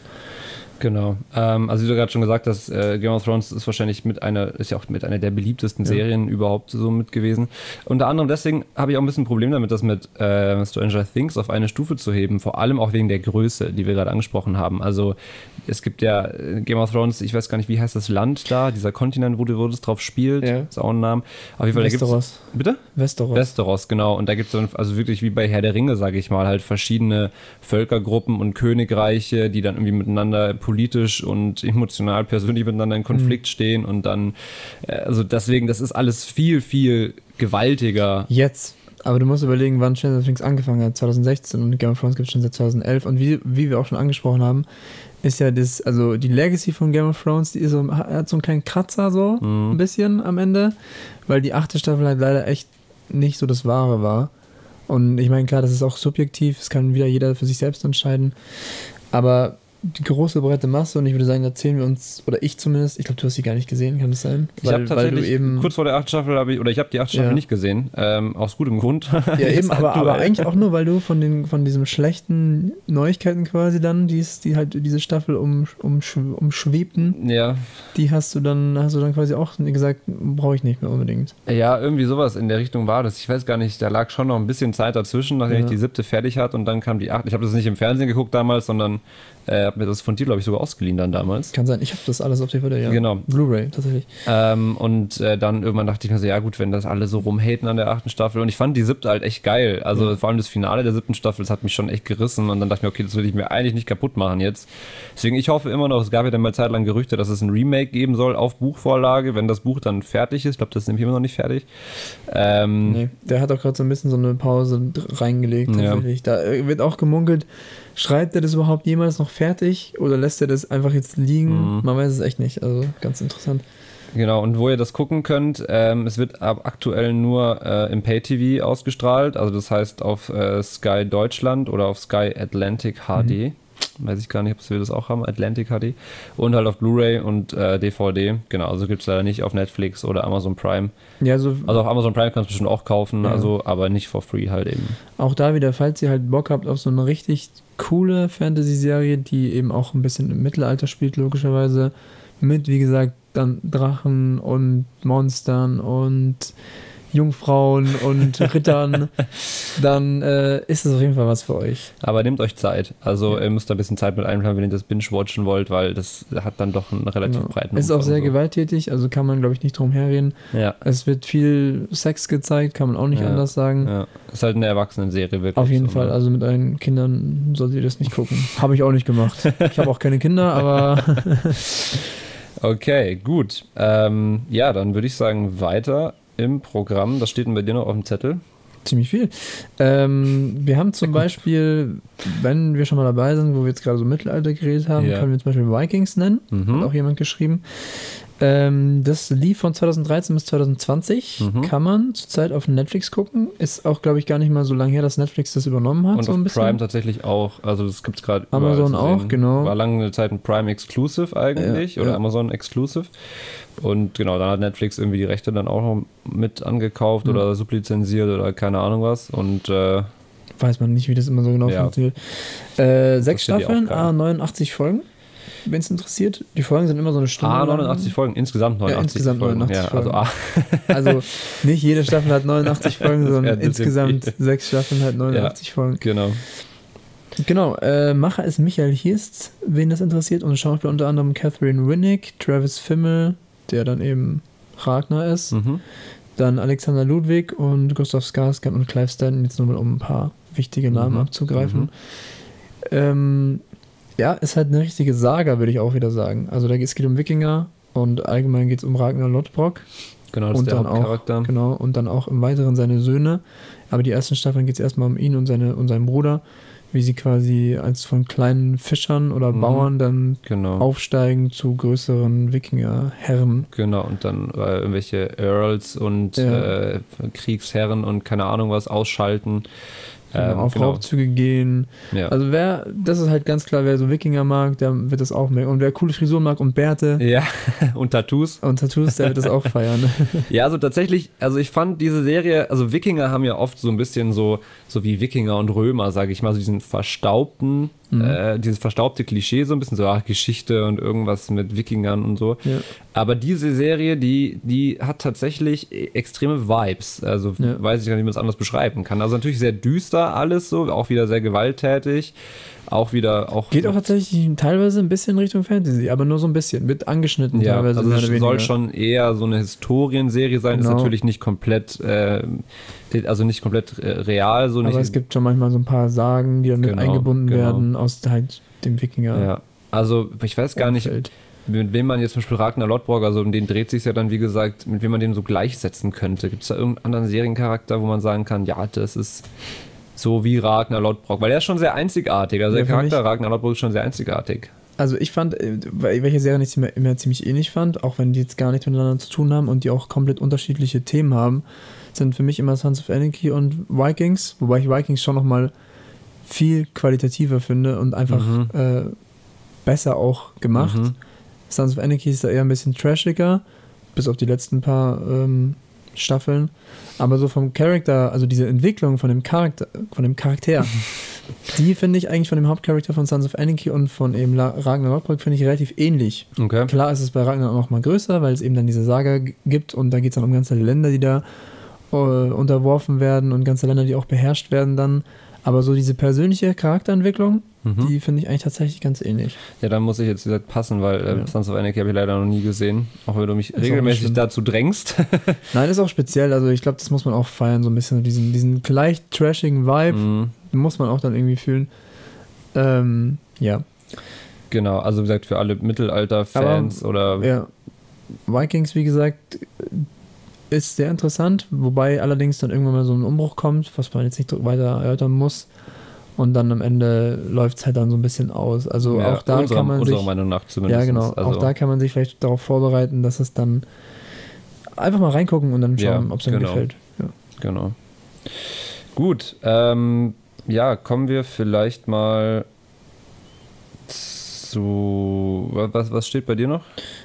Genau. Ähm, also wie du gerade schon gesagt hast, äh, Game of Thrones ist wahrscheinlich mit einer, ist ja auch mit einer der beliebtesten Ja. Serien überhaupt so mit gewesen. Unter anderem deswegen habe ich auch ein bisschen ein Problem damit, das mit äh, Stranger Things auf eine Stufe zu heben, vor allem auch wegen der Größe, die wir gerade angesprochen haben. Also es gibt ja äh, Game of Thrones, ich weiß gar nicht, wie heißt das Land da, dieser Kontinent, wo, du- wo das drauf spielt, Ja. ist auch ein Name. Auf jeden Fall, da gibt's, Westeros. bitte? Westeros. Westeros, genau. Und da gibt es dann, also wirklich wie bei Herr der Ringe, sage ich mal, halt verschiedene Völkergruppen und Königreiche, die dann irgendwie miteinander politisch und emotional, persönlich miteinander in Konflikt stehen und dann, äh, also deswegen, das ist alles viel, viel gewaltiger. Jetzt. Aber du musst überlegen, wann Stranger Things angefangen hat. 2016 und Game of Thrones gibt es schon seit 2011. Und wie, wie wir auch schon angesprochen haben, ist ja das, also die Legacy von Game of Thrones, die ist so, hat so einen kleinen Kratzer so, Mhm. ein bisschen am Ende, weil die achte Staffel halt leider echt nicht so das Wahre war. Und ich meine, klar, das ist auch subjektiv, es kann wieder jeder für sich selbst entscheiden. Aber die große breite Masse, und ich würde sagen, da zählen wir uns, oder ich zumindest, ich glaube, du hast sie gar nicht gesehen, kann das sein? Ich habe tatsächlich kurz vor der achten Staffel habe ich oder ich habe die achte Staffel Ja. nicht gesehen, ähm, aus gutem Grund. Ja, eben, aber, aber aktuell. eigentlich auch nur, weil du von den von diesen schlechten Neuigkeiten quasi dann, die, es- die halt diese Staffel um, umsch, umschwebten, Ja, die hast du dann, hast du dann quasi auch gesagt, brauche ich nicht mehr unbedingt. ja, irgendwie sowas in der Richtung war das. Ich weiß gar nicht, da lag schon noch ein bisschen Zeit dazwischen, nachdem Ja. ich die siebte fertig hatte und dann kam die achte. Ich habe das nicht im Fernsehen geguckt damals, sondern äh, habe mir das von dir, glaube ich, sogar ausgeliehen dann damals. Kann sein, ich habe das alles auf DVD, ja. Genau. Blu-ray, tatsächlich. Ähm, und äh, dann irgendwann dachte ich mir so, ja gut, wenn das alle so rumhaten an der achten Staffel. Und ich fand die siebte halt echt geil. Also vor allem das Finale der siebten Staffel, das hat mich schon echt gerissen. Und dann dachte ich mir, okay, das will ich mir eigentlich nicht kaputt machen jetzt. Deswegen, ich hoffe immer noch, es gab ja dann mal zeitlang Gerüchte, dass es ein Remake geben soll auf Buchvorlage, wenn das Buch dann fertig ist. Ich glaube, das ist nämlich immer noch nicht fertig. Ähm, Nee, der hat auch gerade so ein bisschen so eine Pause reingelegt, Ja. Da äh, wird auch gemunkelt, schreibt er das überhaupt jemals noch fertig oder lässt er das einfach jetzt liegen? Mhm. Man weiß es echt nicht, also ganz interessant. Genau, und wo ihr das gucken könnt, ähm, es wird ab aktuell nur äh, im Pay-TV ausgestrahlt, also das heißt auf äh, Sky Deutschland oder auf Sky Atlantic HD. Weiß ich gar nicht, ob wir das auch haben, Atlantic HD. Und halt auf Blu-ray und äh, DVD. Genau, also gibt es leider nicht auf Netflix oder Amazon Prime. Ja, so Also auf Amazon Prime kannst du bestimmt auch kaufen, Ja. also aber nicht for free halt eben. Auch da wieder, falls ihr halt Bock habt auf so eine richtig coole Fantasy-Serie, die eben auch ein bisschen im Mittelalter spielt, logischerweise. Mit, wie gesagt, dann Drachen und Monstern und Jungfrauen und Rittern, dann äh, ist es auf jeden Fall was für euch. Aber nehmt euch Zeit. Also ihr müsst da ein bisschen Zeit mit einplanen, wenn ihr das binge-watchen wollt, weil das hat dann doch einen relativ Genau. breiten Ist auch sehr so. gewalttätig, also kann man, glaube ich, nicht drum herreden. Ja, Es wird viel Sex gezeigt, kann man auch nicht Ja. anders sagen. ja. Ist halt eine Erwachsenenserie wirklich. Auf jeden so, Fall, ne? also mit euren Kindern solltet ihr das nicht gucken. Habe ich auch nicht gemacht. Ich habe auch keine Kinder, aber Okay, gut. Ähm, ja, dann würde ich sagen, weiter im Programm. Was steht denn bei dir noch auf dem Zettel? ziemlich viel. Ähm, wir haben zum Beispiel, wenn wir schon mal dabei sind, wo wir jetzt gerade so Mittelalter geredet haben, Ja. können wir zum Beispiel Vikings nennen. Mhm. Hat auch jemand geschrieben. Ähm, das lief von 2013 bis 2020. Mhm. Kann man zurzeit auf Netflix gucken. Ist auch, glaube ich, gar nicht mal so lange her, dass Netflix das übernommen hat. Und so auf ein bisschen. Prime tatsächlich auch. Also das gibt es gerade Amazon auch, genau. War lange Zeit ein Prime Exclusive eigentlich Ja, oder ja. Amazon Exclusive. Und genau, dann hat Netflix irgendwie die Rechte dann auch noch mit angekauft Mhm. oder sublizenziert oder keine Ahnung was. Und äh, Weiß man nicht, wie das immer so genau Ja. funktioniert. Äh, sechs Staffeln, geil. ah, 89 Folgen, wenn es interessiert. Die Folgen sind immer so eine Stunde. ah, lang. 89 Folgen, insgesamt 89 insgesamt Folgen. 89 ja, also ah, Also nicht jede Staffel hat 89 Folgen, sondern insgesamt sechs Staffeln hat 89 Folgen. genau. Genau, äh, Macher ist Michael Hirst, wen das interessiert, und Schauspieler unter anderem Catherine Winnick, Travis Fimmel, der dann eben Ragnar ist, Mhm. dann Alexander Ludwig und Gustav Skarsgård und Clive Stanton, jetzt nur mal um ein paar wichtige Namen Mhm. abzugreifen. Mhm. Ähm, ja, ist halt eine richtige Saga, würde ich auch wieder sagen. Also da geht es geht um Wikinger und allgemein geht es um Ragnar Lodbrok. Genau, das ist und der dann auch, Hauptcharakter. genau, und dann auch im Weiteren seine Söhne. Aber die ersten Staffeln geht es erstmal um ihn und, seine, und seinen Bruder, wie sie quasi als von kleinen Fischern oder Mhm. Bauern dann Genau. aufsteigen zu größeren Wikingerherren. Genau, und dann äh, irgendwelche Earls und Ja. äh, Kriegsherren und keine Ahnung was ausschalten. Ähm, auf genau. Raubzüge gehen. Ja. Also wer, das ist halt ganz klar, wer so Wikinger mag, der wird das auch merken. Und wer coole Frisuren mag und Bärte ja, und Tattoos. und Tattoos, der wird das auch feiern. Ja, also tatsächlich, also ich fand diese Serie, also Wikinger haben ja oft so ein bisschen so, so wie Wikinger und Römer, sage ich mal, so diesen verstaubten, Mhm. äh, dieses verstaubte Klischee, so ein bisschen so, ach, Geschichte und irgendwas mit Wikingern und so. Ja. Aber diese Serie, die, die hat tatsächlich e- extreme Vibes. Also Ja. weiß ich gar nicht, wie man es anders beschreiben kann. Also natürlich sehr düster alles so, auch wieder sehr gewalttätig. Auch wieder auch. Geht auch tatsächlich teilweise ein bisschen Richtung Fantasy, aber nur so ein bisschen. Wird angeschnitten Ja, teilweise. also es soll weniger. schon eher so eine Historienserie sein, ist Genau. natürlich nicht komplett, äh, also nicht komplett äh, real, so nicht. Aber es gibt schon manchmal so ein paar Sagen, die dann mit Genau, eingebunden genau. werden aus halt dem Wikinger. ja. Also ich weiß gar nicht, Umfeld. mit wem man jetzt zum Beispiel Ragnar Lodbrok, also um den dreht sich ja dann, wie gesagt, mit wem man den so gleichsetzen könnte. Gibt es da irgendeinen anderen Seriencharakter, wo man sagen kann, ja, das ist so wie Ragnar Lodbrok? Weil der ist schon sehr einzigartig. Also Ja, der Charakter Ragnar Lodbrok ist schon sehr einzigartig. Also ich fand, äh, welche Serien ich immer, immer ziemlich ähnlich fand, auch wenn die jetzt gar nichts miteinander zu tun haben und die auch komplett unterschiedliche Themen haben, sind für mich immer Sons of Anarchy und Vikings, wobei ich Vikings schon nochmal viel qualitativer finde und einfach Mhm. äh, besser auch gemacht. Mhm. Sons of Anarchy ist da eher ein bisschen trashiger, bis auf die letzten paar ähm, Staffeln. Aber so vom Charakter, also diese Entwicklung von dem Charakter, von dem Charakter, die finde ich eigentlich von dem Hauptcharakter von Sons of Anarchy und von eben Ragnar Lothbrok finde ich relativ ähnlich. Okay. Klar ist es bei Ragnar noch mal größer, weil es eben dann diese Saga gibt und da geht es dann um ganze Länder, die da äh, unterworfen werden und ganze Länder, die auch beherrscht werden dann. Aber so diese persönliche Charakterentwicklung, Mhm. die finde ich eigentlich tatsächlich ganz ähnlich. Ja, da muss ich jetzt wieder passen, weil äh, Ja. Sons of Anarchy habe ich leider noch nie gesehen. Auch wenn du mich nicht regelmäßig dazu drängst. Nein, ist auch speziell. Also ich glaube, das muss man auch feiern, so ein bisschen diesen, diesen leicht trashigen Vibe Mhm. muss man auch dann irgendwie fühlen. Ähm, ja. Genau, also wie gesagt, für alle Mittelalter-Fans oder ja. Vikings, wie gesagt, ist sehr interessant, wobei allerdings dann irgendwann mal so ein Umbruch kommt, was man jetzt nicht weiter erörtern muss. Und dann am Ende läuft es halt dann so ein bisschen aus. Also ja, auch da unserer, kann man unserer sich. Meinung nach zumindest. Ja, genau. Also, auch da kann man sich vielleicht darauf vorbereiten, dass es dann einfach mal reingucken und dann Ja, schauen, ob es einem genau. gefällt. Ja. Genau. Gut, ähm, ja, kommen wir vielleicht mal zu. wa- Was, was steht bei dir noch?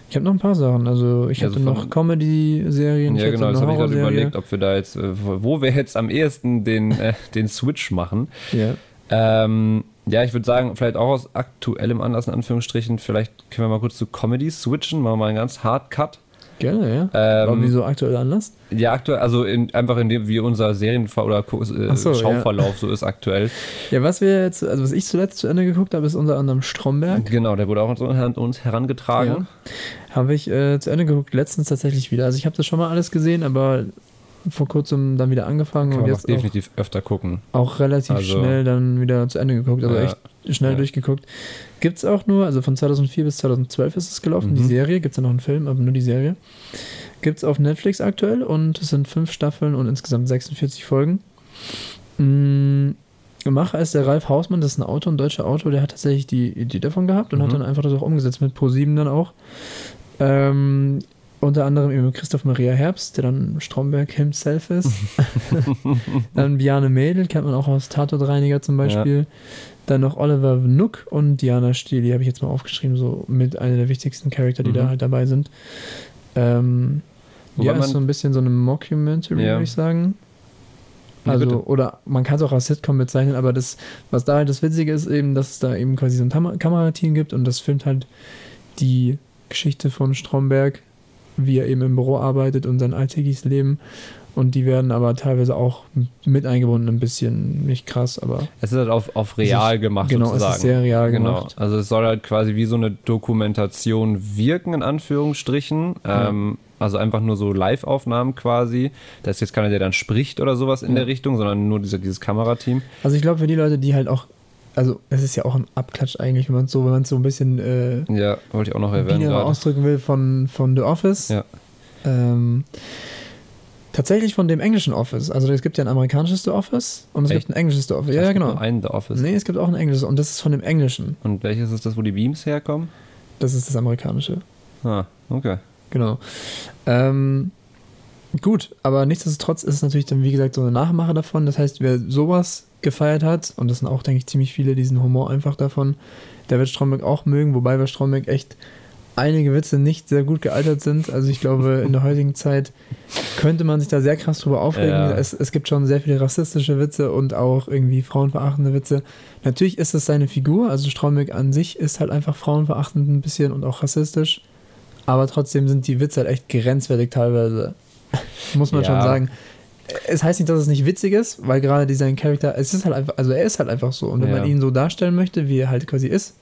Ich habe noch ein paar Sachen. Also ich Ja, hatte noch Comedy-Serien, ja, genau, das habe ich gerade überlegt, ob wir da jetzt, äh, wo wir jetzt am ehesten den, äh, den Switch machen. Ja. Ähm, ja, ich würde sagen, vielleicht auch aus aktuellem Anlass, in Anführungsstrichen, vielleicht können wir mal kurz zu Comedy switchen, machen wir mal einen ganz hard Cut. Gerne, ja. Ähm, Aber wieso aktuell Anlass? Ja, aktuell, also in, einfach in dem, wie unser Serienver- oder äh, so, ja. Schauverlauf so ist aktuell. Ja, was wir jetzt, also was ich zuletzt zu Ende geguckt habe, ist unter anderem Stromberg. Genau, der wurde auch an uns herangetragen. Habe ich äh, zu Ende geguckt, letztens tatsächlich wieder. Also ich habe das schon mal alles gesehen, aber vor kurzem dann wieder angefangen Kann und jetzt definitiv öfter gucken. auch relativ Also- schnell dann wieder zu Ende geguckt, also Ja. echt schnell Ja. durchgeguckt. Gibt es auch nur, also von 2004 bis 2012 ist es gelaufen, die Mhm. Serie, gibt es ja noch einen Film, aber nur die Serie. Gibt es auf Netflix aktuell und es sind fünf Staffeln und insgesamt 46 Folgen. Mm, Macher ist der Ralf Hausmann, das ist ein Autor, ein deutscher Autor, der hat tatsächlich die Idee davon gehabt und Mhm. hat dann einfach das auch umgesetzt mit Pro7 dann auch. Ähm, unter anderem eben Christoph Maria Herbst, der dann Stromberg himself ist. dann Biane Mädel, kennt man auch aus Tatortreiniger zum Beispiel. Dann noch Oliver Nuck und Diana Stiel, die habe ich jetzt mal aufgeschrieben, so mit einer der wichtigsten Charakter, die Mhm. da halt dabei sind. Ähm, Wobei ja, man- ist so ein bisschen so eine Mockumentary, Ja. würde ich sagen. Ja, Also, bitte. oder man kann es auch als Sitcom bezeichnen, aber das, was da halt das Witzige ist, eben, dass es da eben quasi so ein Tam Kamerateam gibt und das filmt halt die Geschichte von Stromberg, wie er eben im Büro arbeitet und sein alltägliches Leben. Und die werden aber teilweise auch mit eingebunden, ein bisschen nicht krass, aber Es ist halt auf, auf real ist- gemacht genau, sozusagen. es ist sehr real genau. gemacht. Also es soll halt quasi wie so eine Dokumentation wirken, in Anführungsstrichen. Ja. Ähm, also einfach nur so Live-Aufnahmen quasi. Da ist jetzt keiner, der dann spricht oder sowas in Ja. der Richtung, sondern nur dieser, dieses Kamerateam. Also ich glaube für die Leute, die halt auch, also es ist ja auch ein Abklatsch eigentlich, wenn man es so, wenn man so ein bisschen äh, Ja, wollte ich auch noch erwähnen ausdrücken will von, von The Office. Ja. Ähm, tatsächlich von dem englischen Office. Also es gibt ja ein amerikanisches The Office und es Echt? gibt ein englisches The Office. Ja, gibt genau. Einen The Office. Nee, es gibt auch ein englisches und das ist von dem englischen. Und welches ist das, wo die Beams herkommen? Das ist das amerikanische. Ah, okay. Genau. Ähm, gut, aber nichtsdestotrotz ist es natürlich dann, wie gesagt, so eine Nachmache davon. Das heißt, wer sowas gefeiert hat, und das sind auch, denke ich, ziemlich viele, diesen Humor einfach davon, der wird Stromberg auch mögen, wobei bei Stromberg echt einige Witze nicht sehr gut gealtert sind. Also ich glaube, in der heutigen Zeit könnte man sich da sehr krass drüber aufregen. Ja. Es, es gibt schon sehr viele rassistische Witze und auch irgendwie frauenverachtende Witze. Natürlich ist es seine Figur, also Stromberg an sich ist halt einfach frauenverachtend ein bisschen und auch rassistisch. Aber trotzdem sind die Witze halt echt grenzwertig teilweise. Muss man Ja. schon sagen. Es heißt nicht, dass es nicht witzig ist, weil gerade dieser Charakter, es ist halt einfach, also er ist halt einfach so. Und wenn Ja. man ihn so darstellen möchte, wie er halt quasi ist,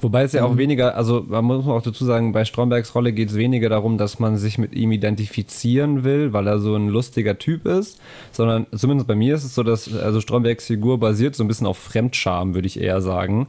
Wobei es ja auch Ähm. weniger, also man muss auch dazu sagen, bei Strombergs Rolle geht es weniger darum, dass man sich mit ihm identifizieren will, weil er so ein lustiger Typ ist, sondern zumindest bei mir ist es so, dass also Strombergs Figur basiert so ein bisschen auf Fremdscham, würde ich eher sagen.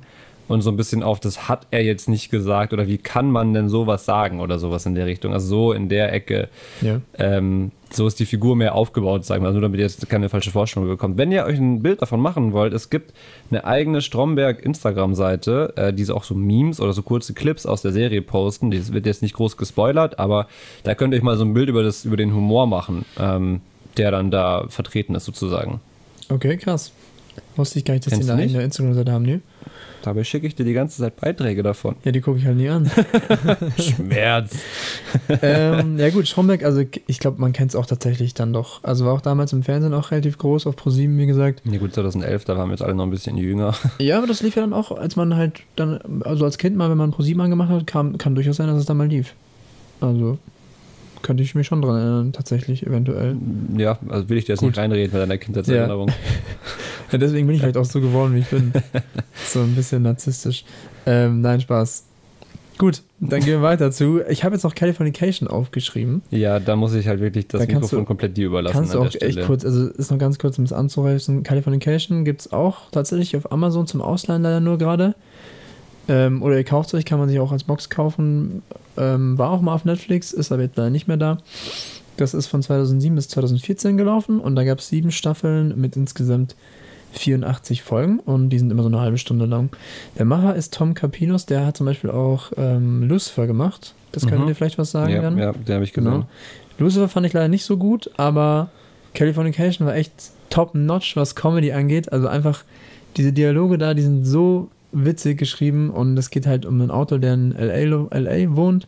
Und so ein bisschen auf das hat er jetzt nicht gesagt oder wie kann man denn sowas sagen oder sowas in der Richtung. Also so in der Ecke. Ja. Ähm, so ist die Figur mehr aufgebaut, sagen wir mal, nur damit ihr jetzt keine falsche Vorstellung bekommt. Wenn ihr euch ein Bild davon machen wollt, es gibt eine eigene Stromberg Instagram-Seite, äh, die so auch so Memes oder so kurze Clips aus der Serie posten. Das wird jetzt nicht groß gespoilert, aber da könnt ihr euch mal so ein Bild über, das, über den Humor machen, ähm, der dann da vertreten ist sozusagen. Okay, krass. Wusste ich gar nicht, dass die Kennst eine du nicht? eigene Instagram-Seite haben, ne? Dabei schicke ich dir die ganze Zeit Beiträge davon. Ja, die gucke ich halt nie an. Schmerz. ähm, ja gut, Stromberg, also ich glaube, man kennt es auch tatsächlich dann doch. Also war auch damals im Fernsehen auch relativ groß, auf ProSieben, wie gesagt. Ja gut, 2011, da waren wir jetzt alle noch ein bisschen jünger. Ja, aber das lief ja dann auch, als man halt dann, also als Kind mal, wenn man ProSieben angemacht hat, kam, kann durchaus sein, dass es dann mal lief. Also könnte ich mich schon dran erinnern, tatsächlich, eventuell. Ja, also will ich dir jetzt Gut. nicht reinreden mit deiner Kindheitserinnerung. Ja, deswegen bin ich vielleicht auch so geworden, wie ich bin. so ein bisschen narzisstisch. Ähm, nein, Spaß. Gut, dann gehen wir weiter zu. Ich habe jetzt noch Californication aufgeschrieben. Ja, da muss ich halt wirklich das Da Mikrofon du- komplett dir überlassen. Kannst du auch echt kurz, also ist noch ganz kurz, um es anzureißen. Californication gibt es auch tatsächlich auf Amazon zum Ausleihen leider nur gerade. Ähm, oder ihr kauft es euch, kann man sich auch als Box kaufen. Ähm, war auch mal auf Netflix, ist aber jetzt leider nicht mehr da. Das ist von 2007 bis 2014 gelaufen und da gab es sieben Staffeln mit insgesamt 84 Folgen und die sind immer so eine halbe Stunde lang. Der Macher ist Tom Capinos, der hat zum Beispiel auch ähm, Lucifer gemacht. Das könnte Mhm. dir vielleicht was sagen, ja, Jan? ja, den habe ich gesehen. Genau. Lucifer fand ich leider nicht so gut, aber Californication war echt top-notch, was Comedy angeht. Also einfach diese Dialoge da, die sind so witzig geschrieben und es geht halt um einen Autor, der in LA, LA wohnt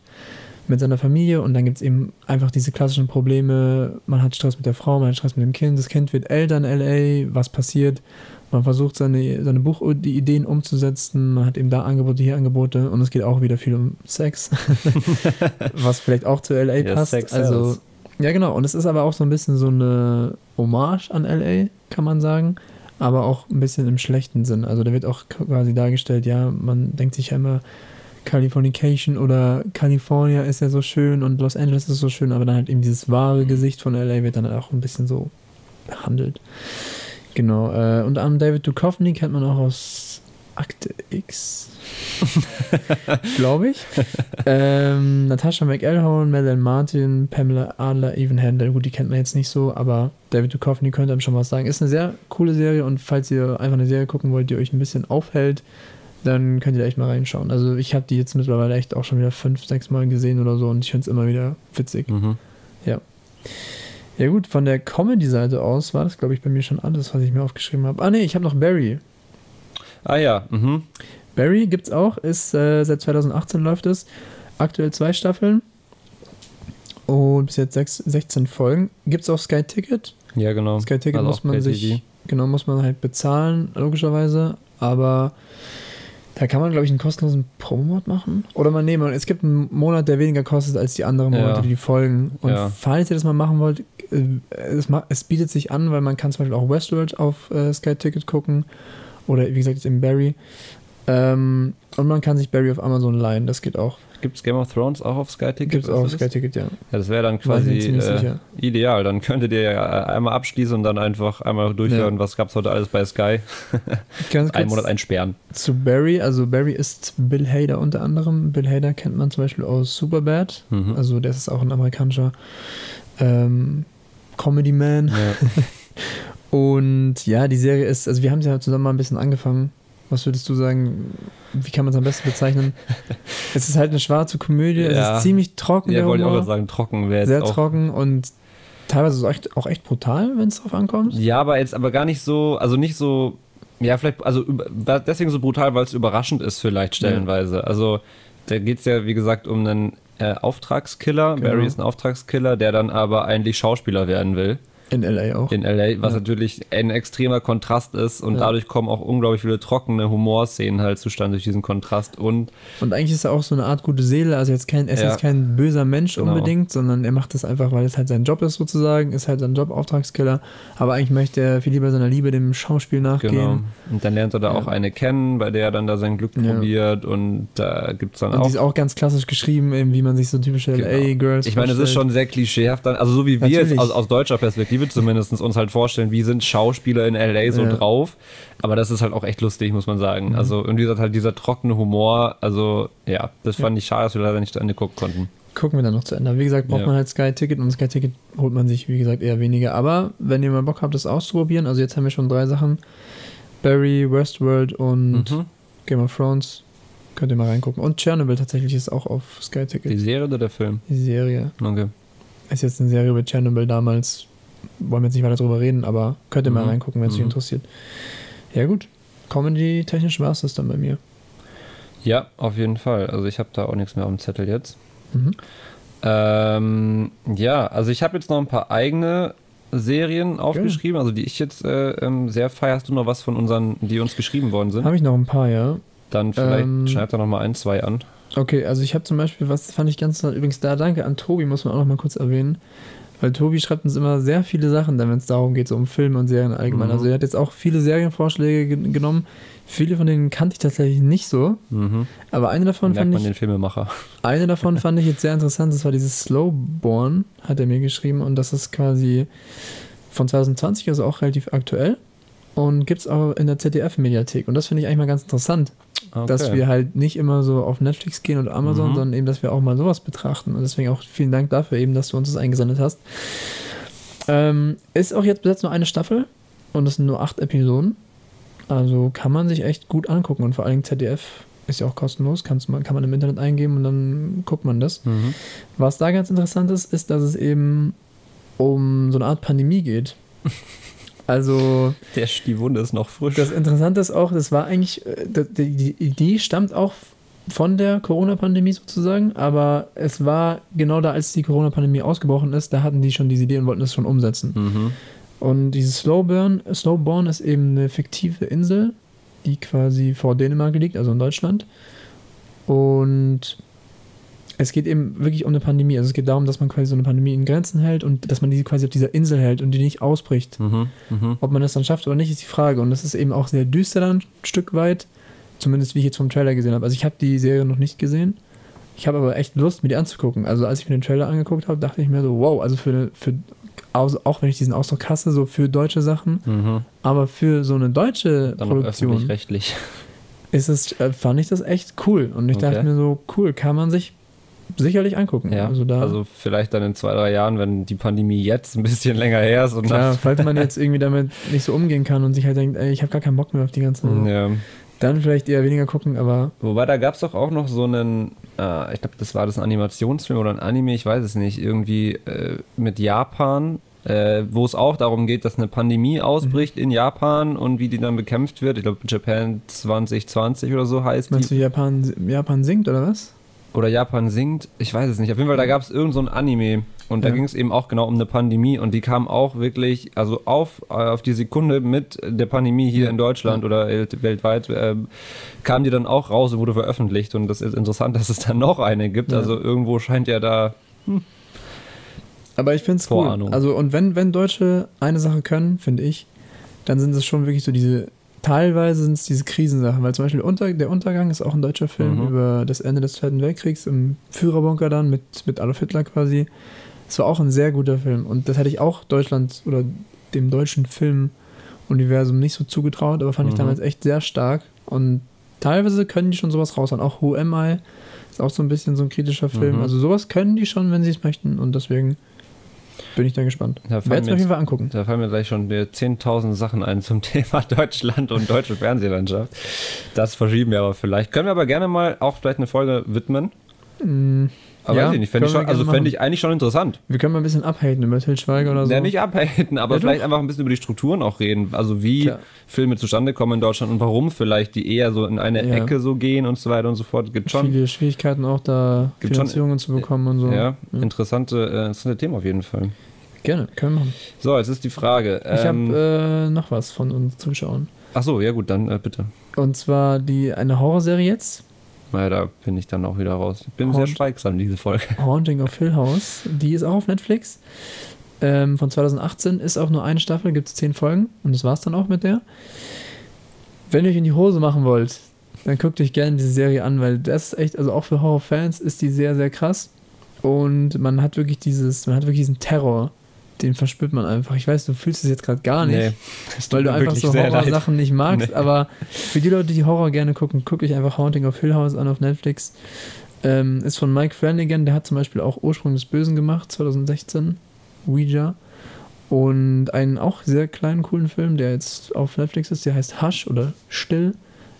mit seiner Familie und dann gibt es eben einfach diese klassischen Probleme. Man hat Stress mit der Frau, man hat Stress mit dem Kind, das Kind wird älter in LA, was passiert? Man versucht seine, seine Buchideen umzusetzen, man hat eben da Angebote, hier Angebote und es geht auch wieder viel um Sex, was vielleicht auch zu LA Ja, passt. Sex also, ja genau, und es ist aber auch so ein bisschen so eine Hommage an LA, kann man sagen, aber auch ein bisschen im schlechten Sinn. Also da wird auch quasi dargestellt, ja, man denkt sich ja immer, Californication oder California ist ja so schön und Los Angeles ist so schön, aber dann halt eben dieses wahre Gesicht von LA wird dann auch ein bisschen so behandelt. Genau, äh, unter anderem David Duchovny kennt man auch aus Akte X, glaube ich. ähm, Natasha McElhone, Madeleine Martin, Pamela Adler, Evan Handel, gut, die kennt man jetzt nicht so, aber David Duchovny könnte einem schon was sagen. Ist eine sehr coole Serie und falls ihr einfach eine Serie gucken wollt, die euch ein bisschen aufhält, dann könnt ihr da echt mal reinschauen. Also ich habe die jetzt mittlerweile echt auch schon wieder fünf, sechs Mal gesehen oder so und ich finde es immer wieder witzig. Mhm. Ja gut, von der Comedy-Seite aus war das, glaube ich, bei mir schon alles, was ich mir aufgeschrieben habe. Ah nee, ich habe noch Barry. Ah ja, mhm. Barry gibt's auch, ist äh, seit 2018 läuft es. Aktuell zwei Staffeln. Und bis jetzt sechs, 16 Folgen. Gibt's auch Sky Ticket. ja genau. Sky Ticket Also muss man sich, genau, muss man halt bezahlen, logischerweise. Aber da kann man, glaube ich, einen kostenlosen Promo-Mod machen. Oder man nehmen, es gibt einen Monat, der weniger kostet als die anderen Ja. Monate, die folgen. Und Ja. falls ihr das mal machen wollt, äh, es, es bietet sich an, weil man kann zum Beispiel auch Westworld auf äh, Sky Ticket gucken. Oder wie gesagt, jetzt in Barry. Ähm, und man kann sich Barry auf Amazon leihen, das geht auch. Gibt's Game of Thrones auch auf Sky Ticket? Gibt es auch auf Sky? Ticket, ja. Ja, das wäre dann quasi äh, ideal. Dann könntet ihr ja einmal abschließen und dann einfach einmal durchhören, was gab's heute alles bei Sky. Einen Monat einsperren. zu Barry, also Barry ist Bill Hader unter anderem. Bill Hader kennt man zum Beispiel aus Superbad. Mhm. Also der ist auch ein amerikanischer ähm, Comedy-Man. ja. Und ja, die Serie ist, also wir haben sie ja zusammen mal ein bisschen angefangen. Was würdest du sagen, wie kann man es am besten bezeichnen? es ist halt eine schwarze Komödie, es Ja. ist ziemlich trocken, ja, der wollte ich auch gerade sagen, trocken wäre sehr auch. trocken und teilweise so echt, auch echt brutal, wenn es drauf ankommt. Ja, aber jetzt aber gar nicht so, also nicht so, ja, vielleicht, also deswegen so brutal, weil es überraschend ist, vielleicht stellenweise. Also, da geht es ja, wie gesagt, um einen äh, Auftragskiller. Genau. Barry ist ein Auftragskiller, der dann aber eigentlich Schauspieler werden will In L.A. auch. in LA, was Ja. natürlich ein extremer Kontrast ist und Ja. dadurch kommen auch unglaublich viele trockene Humorszenen halt zustande durch diesen Kontrast und Und eigentlich ist er auch so eine Art gute Seele, also jetzt kein, er ist Ja. jetzt kein böser Mensch Genau. unbedingt, sondern er macht das einfach, weil es halt sein Job ist sozusagen, ist halt sein Job, Auftragskiller, aber eigentlich möchte er viel lieber seiner Liebe, dem Schauspiel nachgehen. genau. Und dann lernt er da auch eine kennen, bei der er dann da sein Glück probiert und da gibt es dann Und auch die ist auch ganz klassisch geschrieben, eben wie man sich so typische Genau. LA-Girls Ich meine, es ist schon sehr klischeehaft dann, also so wie wir Natürlich. jetzt aus, aus deutscher Perspektive Perspektive zumindest uns halt vorstellen, wie sind Schauspieler in LA so Ja. drauf. Aber das ist halt auch echt lustig, muss man sagen. Also, und wie gesagt, halt dieser trockene Humor, also ja, das fand ich schade, dass wir leider nicht zu Ende gucken konnten. Gucken wir dann noch zu Ende. Wie gesagt, braucht Ja. man halt Sky-Ticket und Sky-Ticket holt man sich, wie gesagt, eher weniger. Aber wenn ihr mal Bock habt, das auszuprobieren, also jetzt haben wir schon drei Sachen: Barry, Westworld und Mhm. Game of Thrones. Könnt ihr mal reingucken. Und Chernobyl tatsächlich ist auch auf Die Sky-Ticket. Serie oder der Film? Die Serie. Okay. Ist jetzt eine Serie über Chernobyl damals. Wollen wir jetzt nicht weiter drüber reden, aber könnt ihr mal Mhm. reingucken, wenn es euch Mhm. interessiert. Ja, gut. Comedy-technisch war es das dann bei mir. Ja, auf jeden Fall. Also ich habe da auch nichts mehr auf dem Zettel jetzt. Mhm. Ähm, ja, also ich habe jetzt noch ein paar eigene Serien aufgeschrieben, also die ich jetzt äh, ähm, sehr feier. Hast du noch was von unseren, die uns geschrieben worden sind? Habe ich noch ein paar, ja. Dann vielleicht Ähm, schneid da noch mal ein, zwei an. Okay, also ich habe zum Beispiel, was fand ich ganz toll, übrigens da danke an Tobi, muss man auch noch mal kurz erwähnen, weil Tobi schreibt uns immer sehr viele Sachen, wenn es darum geht, so um Filme und Serien allgemein. Mhm. Also er hat jetzt auch viele Serienvorschläge ge genommen. Viele von denen kannte ich tatsächlich nicht so, Mhm. aber eine davon Merkt fand man ich, den Filmemacher. eine davon fand ich jetzt sehr interessant. Das war dieses Slowborn, hat er mir geschrieben und das ist quasi von 2020, also auch relativ aktuell und gibt es auch in der ZDF-Mediathek und das finde ich eigentlich mal ganz interessant dass Okay. wir halt nicht immer so auf Netflix gehen oder Amazon, Mhm. sondern eben, dass wir auch mal sowas betrachten. Und deswegen auch vielen Dank dafür eben, dass du uns das eingesendet hast. Ähm, ist auch jetzt bis jetzt nur eine Staffel und es sind nur acht Episoden. Also kann man sich echt gut angucken und vor allem ZDF ist ja auch kostenlos, kann's, man, kann man im Internet eingeben und dann guckt man das. Mhm. Was da ganz interessant ist, ist, dass es eben um so eine Art Pandemie geht. Also Der, die Wunde ist noch frisch. das Interessante ist auch, das war eigentlich, äh, die, Idee stammt auch von der Corona-Pandemie sozusagen, aber es war genau da, als die Corona-Pandemie ausgebrochen ist, da hatten die schon diese Idee und wollten das schon umsetzen. mhm. Und dieses Slowburn, Slowborn ist eben eine fiktive Insel, die quasi vor Dänemark liegt, also in Deutschland. Und es geht eben wirklich um eine Pandemie. Also es geht darum, dass man quasi so eine Pandemie in Grenzen hält und dass man die quasi auf dieser Insel hält und die nicht ausbricht. Mhm. Mhm. Ob man das dann schafft oder nicht, ist die Frage. Und das ist eben auch sehr düster dann ein Stück weit. Zumindest wie ich jetzt vom Trailer gesehen habe. Also ich habe die Serie noch nicht gesehen. Ich habe aber echt Lust, mir die anzugucken. Also als ich mir den Trailer angeguckt habe, dachte ich mir so, wow, also für, für auch wenn ich diesen Ausdruck hasse, so für deutsche Sachen, Mhm. aber für so eine deutsche Dann Produktion öffentlich-rechtlich. ist es, äh, fand ich das echt cool. Und ich Okay. dachte mir so, cool, kann man sich sicherlich angucken. Ja, Also da, also vielleicht dann in zwei, drei Jahren, wenn die Pandemie jetzt ein bisschen länger her ist und klar, falls man jetzt irgendwie damit nicht so umgehen kann und sich halt denkt, ey, ich habe gar keinen Bock mehr auf die ganze, dann, ja. dann vielleicht eher weniger gucken, aber Wobei, da gab es doch auch noch so einen, äh, ich glaube, das war das ein Animationsfilm oder ein Anime, ich weiß es nicht, irgendwie äh, mit Japan, äh, wo es auch darum geht, dass eine Pandemie ausbricht Mhm. in Japan und wie die dann bekämpft wird. Ich glaube, Japan 2020 oder so heißt meinst die. du Japan, Japan singt oder was? Oder Japan singt, ich weiß es nicht. Auf jeden Fall, da gab es irgend so ein Anime und da Ja. ging es eben auch genau um eine Pandemie und die kam auch wirklich, also auf, äh, auf die Sekunde mit der Pandemie hier Ja. in Deutschland oder el- weltweit, ähm, kam die dann auch raus und wurde veröffentlicht und das ist interessant, dass es dann noch eine gibt. Ja. Also irgendwo scheint ja da, Aber ich finde es cool. Also, und wenn, wenn Deutsche eine Sache können, finde ich, dann sind es schon wirklich so diese, teilweise sind es diese Krisensachen, weil zum Beispiel Unter, der Untergang ist auch ein deutscher Film Mhm. über das Ende des Zweiten Weltkriegs im Führerbunker dann mit, mit Adolf Hitler quasi. Das war auch ein sehr guter Film und das hätte ich auch Deutschland oder dem deutschen Filmuniversum nicht so zugetraut, aber fand ich Mhm. damals echt sehr stark und teilweise können die schon sowas raushauen. Auch Who Am I ist auch so ein bisschen so ein kritischer Film. Mhm. Also sowas können die schon, wenn sie es möchten und deswegen bin ich da gespannt. Da Werde es auf jeden Fall angucken. da fallen mir gleich schon wieder 10.000 Sachen ein zum Thema Deutschland und deutsche Fernsehlandschaft. Das verschieben wir aber vielleicht. Können wir aber gerne mal auch vielleicht eine Folge widmen. Mm, Aber Ja, weiß ich nicht, fände ich schon, also machen. ich eigentlich schon interessant. Wir können mal ein bisschen abhaten über Til Schweiger oder so. Ja, nicht abhaten, aber Ja, vielleicht einfach ein bisschen über die Strukturen auch reden. Also wie Klar. Filme zustande kommen in Deutschland und warum vielleicht die eher so in eine Ja. Ecke so gehen und so weiter und so fort. Gibt schon, Viele Schwierigkeiten auch da Gibt schon- Finanzierungen zu bekommen und so. ja, interessante, äh, interessante Themen auf jeden Fall. Gerne, können wir machen. So, jetzt ist die Frage. Ich Ähm, habe äh, noch was von uns Zuschauern. ach so, ja gut, dann äh, bitte. Und zwar die eine Horrorserie jetzt, Na, da bin ich dann auch wieder raus. Ich bin sehr Und- schweigsam, diese Folge. Haunting of Hill House. Die ist auch auf Netflix. Ähm, von 2018 ist auch nur eine Staffel, gibt es zehn Folgen und das war's dann auch mit der. Wenn ihr euch in die Hose machen wollt, dann guckt euch gerne diese Serie an, weil das ist echt, also auch für Horrorfans ist die sehr, sehr krass. Und man hat wirklich dieses, man hat wirklich diesen Terror den verspürt man einfach. Ich weiß, du fühlst es jetzt gerade gar nicht, Nee, weil du einfach so. Horror-Sachen nicht magst. Nee. Aber für die Leute, die Horror gerne gucken, guckt euch einfach Haunting of Hill House an auf Netflix. Ähm, ist von Mike Flanagan, der hat zum Beispiel auch Ursprung des Bösen gemacht, 2016, Ouija. Und einen auch sehr kleinen, coolen Film, der jetzt auf Netflix ist, der heißt Hush oder Still.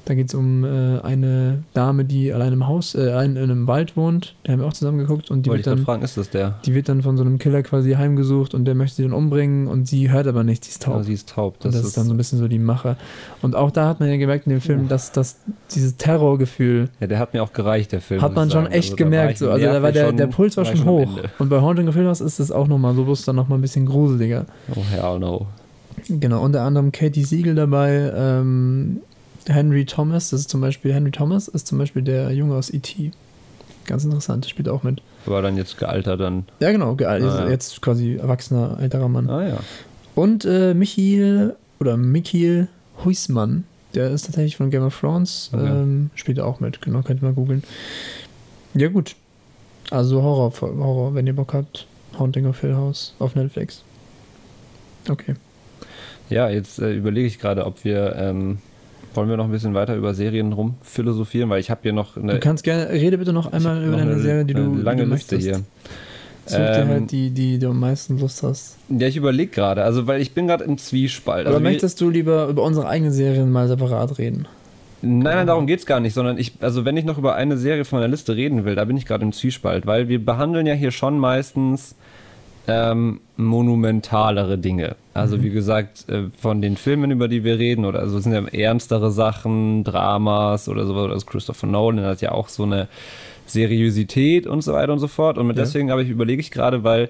Da geht es um äh, eine Dame, die allein im Haus, äh, allein in einem Wald wohnt. Da haben wir auch zusammen geguckt und die Wollte wird dann fragen, ist das der? die wird dann von so einem Killer quasi heimgesucht und der möchte sie dann umbringen und sie hört aber nicht, sie ist taub. Oh, sie ist taub. und das ist dann so ein bisschen so die Mache. Und auch da hat man ja gemerkt in dem Film, dass, dass dieses Terrorgefühl ja, der hat mir auch gereicht, der Film. hat man schon sagen. echt Also, gemerkt. So. Also da war der, der Puls war schon hoch. Und bei Haunting of Hill House ist es auch nochmal so, bloß dann nochmal ein bisschen gruseliger. Oh, hell no. Genau, unter anderem Katie Siegel dabei, ähm, Henry Thomas, das ist zum Beispiel, Henry Thomas ist zum Beispiel der Junge aus E.T. Ganz interessant, spielt auch mit. War dann jetzt gealtert dann. Ja, genau, ge- Ah, ja. jetzt quasi erwachsener, älterer Mann. Ah ja. Und äh, Michiel oder Michiel Huismann, der ist tatsächlich von Game of Thrones, Okay. ähm, spielt auch mit, genau, könnt ihr mal googeln. Ja, gut. Also Horror, Horror, wenn ihr Bock habt. Haunting of Hill House auf Netflix. Okay. Ja, jetzt äh, überlege ich gerade, ob wir. Ähm, wollen wir noch ein bisschen weiter über Serien rumphilosophieren, weil ich habe hier noch eine, Du kannst gerne, rede bitte noch einmal über noch deine eine, Serie, die du, lange die du Liste möchtest. hier. Such dir Ähm, halt die, die du am meisten Lust hast. Ja, ich überlege gerade, also weil ich bin gerade im Zwiespalt. Aber Also möchtest du lieber über unsere eigenen Serien mal separat reden? Nein, nein, darum geht's gar nicht, sondern ich, also wenn ich noch über eine Serie von meiner Liste reden will, da bin ich gerade im Zwiespalt, weil wir behandeln ja hier schon meistens ähm, monumentalere Dinge. Also wie gesagt, äh, von den Filmen, über die wir reden, oder also es sind ja ernstere Sachen, Dramas oder sowas, das Christopher Nolan hat ja auch so eine Seriosität und so weiter und so fort. Und Ja. deswegen habe ich überlege ich gerade, weil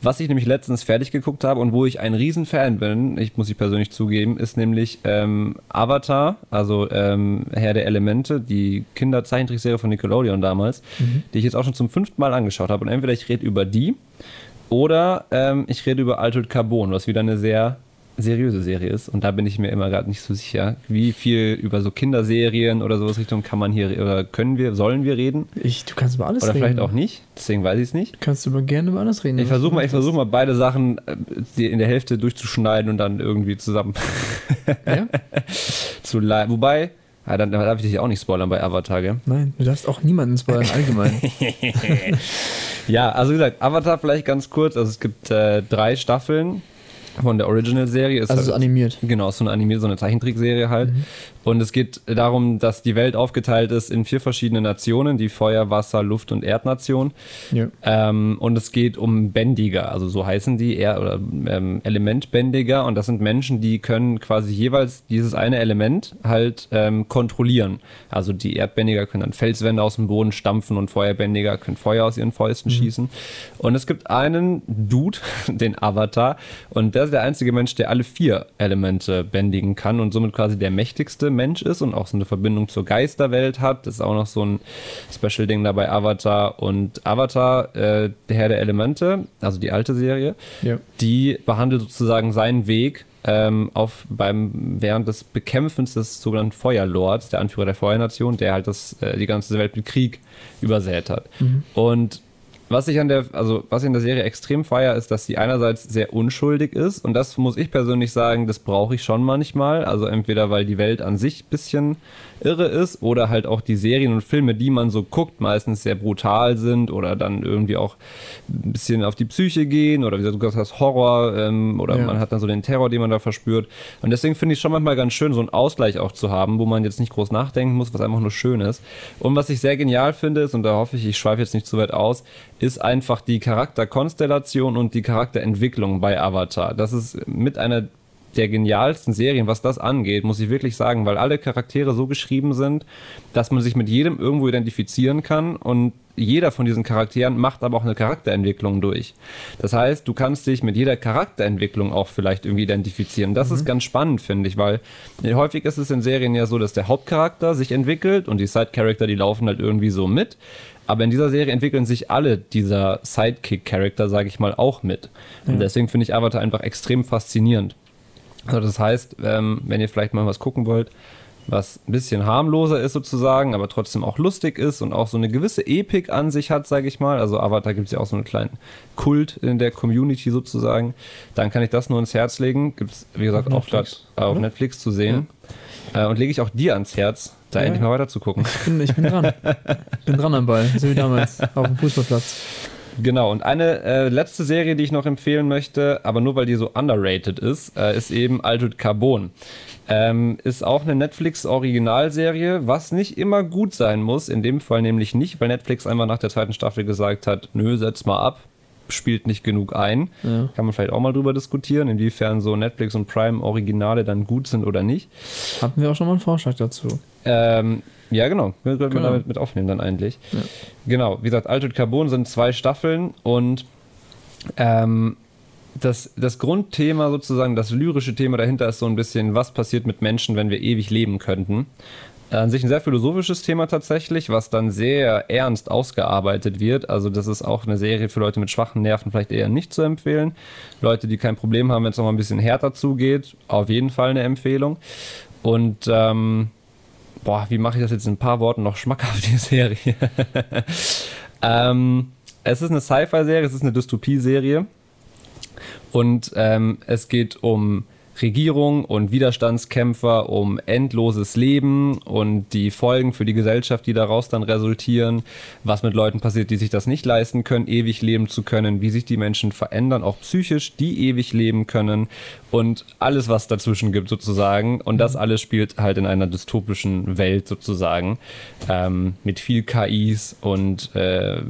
was ich nämlich letztens fertig geguckt habe und wo ich ein Riesenfan bin, ich muss ich persönlich zugeben, ist nämlich ähm, Avatar, also ähm, Herr der Elemente, die Kinderzeichentrickserie von Nickelodeon damals, die ich jetzt auch schon zum fünften Mal angeschaut habe. Und entweder ich rede über die oder ähm, ich rede über Altered Carbon, was wieder eine sehr seriöse Serie ist. Und da bin ich mir immer gerade nicht so sicher, wie viel über so Kinderserien oder sowas Richtung kann man hier oder können wir, sollen wir reden? Ich, du kannst über alles Oder reden. vielleicht auch nicht. Deswegen weiß ich es nicht. Kannst du über, gerne über alles reden. Ich versuche mal, ich versuch mal beide Sachen äh, in der Hälfte durchzuschneiden und dann irgendwie zusammen Ja? zu leiten. Wobei, ja, dann darf ich dich auch nicht spoilern bei Avatar, gell? Nein, du darfst auch niemanden spoilern, allgemein. Ja, also wie gesagt, Avatar vielleicht ganz kurz. Also es gibt äh, drei Staffeln von der Original-Serie. Also so halt- animiert. Genau, so eine animierte, so eine Zeichentrickserie halt. Und es geht darum, dass die Welt aufgeteilt ist in vier verschiedene Nationen, die Feuer, Wasser, Luft und Erdnation. Ja. Ähm, und es geht um Bändiger, also so heißen die, eher, oder ähm, Elementbändiger. Und das sind Menschen, die können quasi jeweils dieses eine Element halt ähm, kontrollieren. Also die Erdbändiger können dann Felswände aus dem Boden stampfen und Feuerbändiger können Feuer aus ihren Fäusten schießen. Und es gibt einen Dude, den Avatar, und der ist der einzige Mensch, der alle vier Elemente bändigen kann und somit quasi der mächtigste Mensch ist und auch so eine Verbindung zur Geisterwelt hat. Das ist auch noch so ein Special-Ding dabei, Avatar. Und Avatar, äh, der Herr der Elemente, also die alte Serie, Ja. die behandelt sozusagen seinen Weg ähm, auf beim während des Bekämpfens des sogenannten Feuerlords, der Anführer der Feuernation, der halt das, äh, die ganze Welt mit Krieg übersät hat. Und was ich an der, also was ich in der Serie extrem feier, ist, dass sie einerseits sehr unschuldig ist und das muss ich persönlich sagen, das brauche ich schon manchmal. Also entweder weil die Welt an sich bisschen irre ist oder halt auch die Serien und Filme, die man so guckt, meistens sehr brutal sind oder dann irgendwie auch ein bisschen auf die Psyche gehen oder wie du gesagt hast, Horror ähm, oder Ja. man hat dann so den Terror, den man da verspürt. Und deswegen finde ich schon manchmal ganz schön, so einen Ausgleich auch zu haben, wo man jetzt nicht groß nachdenken muss, was einfach nur schön ist. Und was ich sehr genial finde, ist, und da hoffe ich, ich schweife jetzt nicht zu weit aus, ist einfach die Charakterkonstellation und die Charakterentwicklung bei Avatar. Das ist mit einer der genialsten Serien, was das angeht, muss ich wirklich sagen, weil alle Charaktere so geschrieben sind, dass man sich mit jedem irgendwo identifizieren kann und jeder von diesen Charakteren macht aber auch eine Charakterentwicklung durch. Das heißt, du kannst dich mit jeder Charakterentwicklung auch vielleicht irgendwie identifizieren. Das ist ganz spannend, finde ich, weil häufig ist es in Serien ja so, dass der Hauptcharakter sich entwickelt und die Side-Character, die laufen halt irgendwie so mit. Aber in dieser Serie entwickeln sich alle dieser Sidekick-Charakter, sage ich mal, auch mit. Und deswegen finde ich Avatar einfach extrem faszinierend. Also das heißt, ähm, wenn ihr vielleicht mal was gucken wollt, was ein bisschen harmloser ist sozusagen, aber trotzdem auch lustig ist und auch so eine gewisse Epik an sich hat, sage ich mal. Also Avatar gibt es ja auch so einen kleinen Kult in der Community sozusagen. Dann kann ich das nur ins Herz legen. Gibt es, wie gesagt, Auf auch gerade Netflix, auf oder? Netflix zu sehen. Äh, und lege ich auch dir ans Herz, da Ja. endlich mal weiter zu gucken. Ich bin, ich bin dran. bin dran am Ball, so wie damals auf dem Fußballplatz. Genau, und eine äh, letzte Serie, die ich noch empfehlen möchte, aber nur weil die so underrated ist, äh, ist eben Altered Carbon. Ähm, ist auch eine Netflix-Originalserie, was nicht immer gut sein muss, in dem Fall nämlich nicht, weil Netflix einmal nach der zweiten Staffel gesagt hat, nö, setz mal ab, spielt nicht genug ein. Ja. Kann man vielleicht auch mal drüber diskutieren, inwiefern so Netflix und Prime Originale dann gut sind oder nicht. Hatten wir auch schon mal einen Vorschlag dazu. Ähm, ja, genau. Wir können Genau. damit mit aufnehmen dann eigentlich. Ja. Genau, wie gesagt, Altered Carbon sind zwei Staffeln und ähm, das, das Grundthema sozusagen, das lyrische Thema dahinter ist so ein bisschen, was passiert mit Menschen, wenn wir ewig leben könnten. An sich ein sehr philosophisches Thema tatsächlich, was dann sehr ernst ausgearbeitet wird. Also das ist auch eine Serie für Leute mit schwachen Nerven vielleicht eher nicht zu empfehlen. Leute, die kein Problem haben, wenn es nochmal ein bisschen härter zugeht, auf jeden Fall eine Empfehlung. Und ähm, boah, wie mache ich das jetzt in ein paar Worten noch schmackhaft, die Serie? ähm, es ist eine Sci-Fi-Serie, es ist eine Dystopie-Serie. Und ähm, es geht um Regierung und Widerstandskämpfer, um endloses Leben und die Folgen für die Gesellschaft, die daraus dann resultieren, was mit Leuten passiert, die sich das nicht leisten können, ewig leben zu können, wie sich die Menschen verändern, auch psychisch, die ewig leben können und alles, was dazwischen gibt sozusagen. Und das alles spielt halt in einer dystopischen Welt sozusagen ähm, mit viel KIs und äh,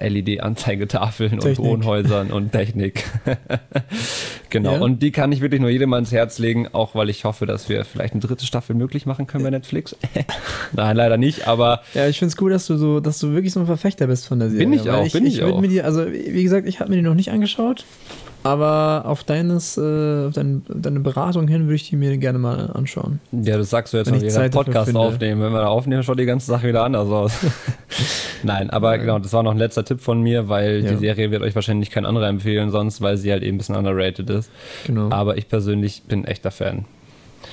LED-Anzeigetafeln und. Wohnhäusern und Technik. genau. Ja. Und die kann ich wirklich nur jedem ans Herz legen, auch weil ich hoffe, dass wir vielleicht eine dritte Staffel möglich machen können bei Netflix. Nein, leider nicht, aber Ja, ich finde es cool, dass du so, dass du wirklich so ein Verfechter bist von der Serie. Bin ich auch, bin ich würd auch. Die, also, wie gesagt, ich habe mir die noch nicht angeschaut, aber auf deines, äh, auf dein, deine Beratung hin würde ich die mir gerne mal anschauen. ja, das sagst du jetzt Wenn jeder Zeit dafür Podcast aufnehmen. Wenn wir da aufnehmen, schaut die ganze Sache wieder anders aus. Nein, aber genau, das war noch ein letzter Tipp von mir, weil Ja. die Serie wird euch wahrscheinlich kein anderer empfehlen, sonst, weil sie halt eben ein bisschen underrated ist. Genau. Aber ich persönlich bin echter Fan.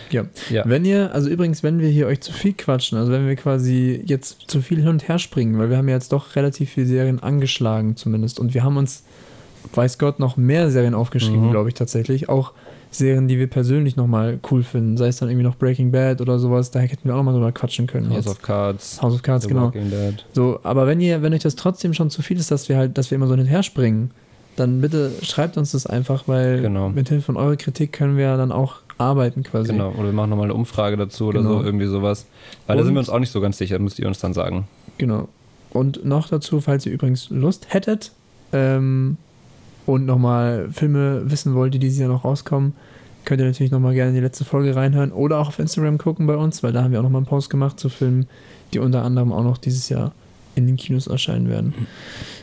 Ja. Ja. Wenn ihr, also übrigens, wenn wir hier euch zu viel quatschen, also wenn wir quasi jetzt zu viel hin und her springen, weil wir haben ja jetzt doch relativ viele Serien angeschlagen zumindest und wir haben uns, weiß Gott, noch mehr Serien aufgeschrieben, Mhm. glaube ich tatsächlich. Auch Serien, die wir persönlich nochmal cool finden, sei es dann irgendwie noch Breaking Bad oder sowas, da hätten wir auch nochmal drüber quatschen können. House jetzt. of Cards, House of Cards, The genau. So, aber wenn ihr, wenn euch das trotzdem schon zu viel ist, dass wir halt, dass wir immer so hin und her springen, dann bitte schreibt uns das einfach, weil Genau. mit Hilfe von eurer Kritik können wir dann auch arbeiten quasi. Genau, oder wir machen nochmal eine Umfrage dazu oder Genau. so, irgendwie sowas. Weil da Und- sind wir uns auch nicht so ganz sicher, müsst ihr uns dann sagen. Genau. Und noch dazu, falls ihr übrigens Lust hättet ähm, und nochmal Filme wissen wollt, die dieses Jahr noch rauskommen, könnt ihr natürlich nochmal gerne in die letzte Folge reinhören oder auch auf Instagram gucken bei uns, weil da haben wir auch nochmal einen Post gemacht zu Filmen, die unter anderem auch noch dieses Jahr in den Kinos erscheinen werden.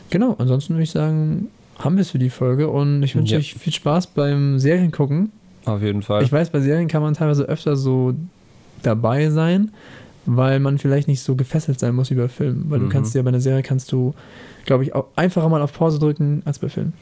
Genau, ansonsten würde ich sagen, haben wir es für die Folge und ich wünsche Ja. euch viel Spaß beim Seriengucken. Auf jeden Fall. Ich weiß, bei Serien kann man teilweise öfter so dabei sein, weil man vielleicht nicht so gefesselt sein muss wie bei Filmen. Weil du Mhm. kannst ja bei einer Serie kannst du, glaube ich, auch einfacher mal auf Pause drücken als bei Filmen.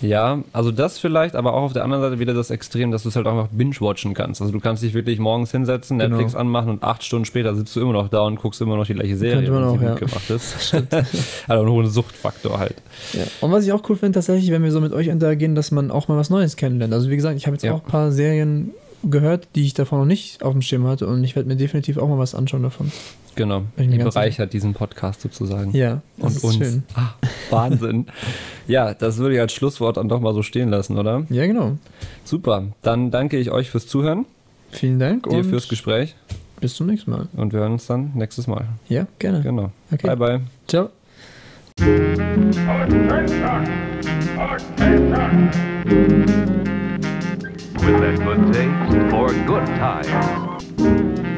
Ja, also das vielleicht, aber auch auf der anderen Seite wieder das Extrem, dass du es halt einfach binge-watchen kannst. Also du kannst dich wirklich morgens hinsetzen, Genau. Netflix anmachen und acht Stunden später sitzt du immer noch da und guckst immer noch die gleiche Serie, Könnte man auch, ja. gemacht ist. also nur ein Suchtfaktor halt. Ja. Und was ich auch cool finde, tatsächlich, wenn wir so mit euch interagieren, dass man auch mal was Neues kennenlernt. Also wie gesagt, ich habe jetzt Ja. auch ein paar Serien gehört, die ich davon noch nicht auf dem Schirm hatte und ich werde mir definitiv auch mal was anschauen davon. Genau. Die bereichert diesen Podcast sozusagen. Ja, das Und ist uns. schön. Ah, Wahnsinn. ja, das würde ich als Schlusswort dann doch mal so stehen lassen, oder? Ja, genau. Super. Dann danke ich euch fürs Zuhören, Vielen Dank dir und fürs Gespräch bis zum nächsten Mal. und wir hören uns dann nächstes Mal. Ja, gerne. Genau. Okay. Bye, bye. Ciao. Attention! Attention! With that good taste for good times.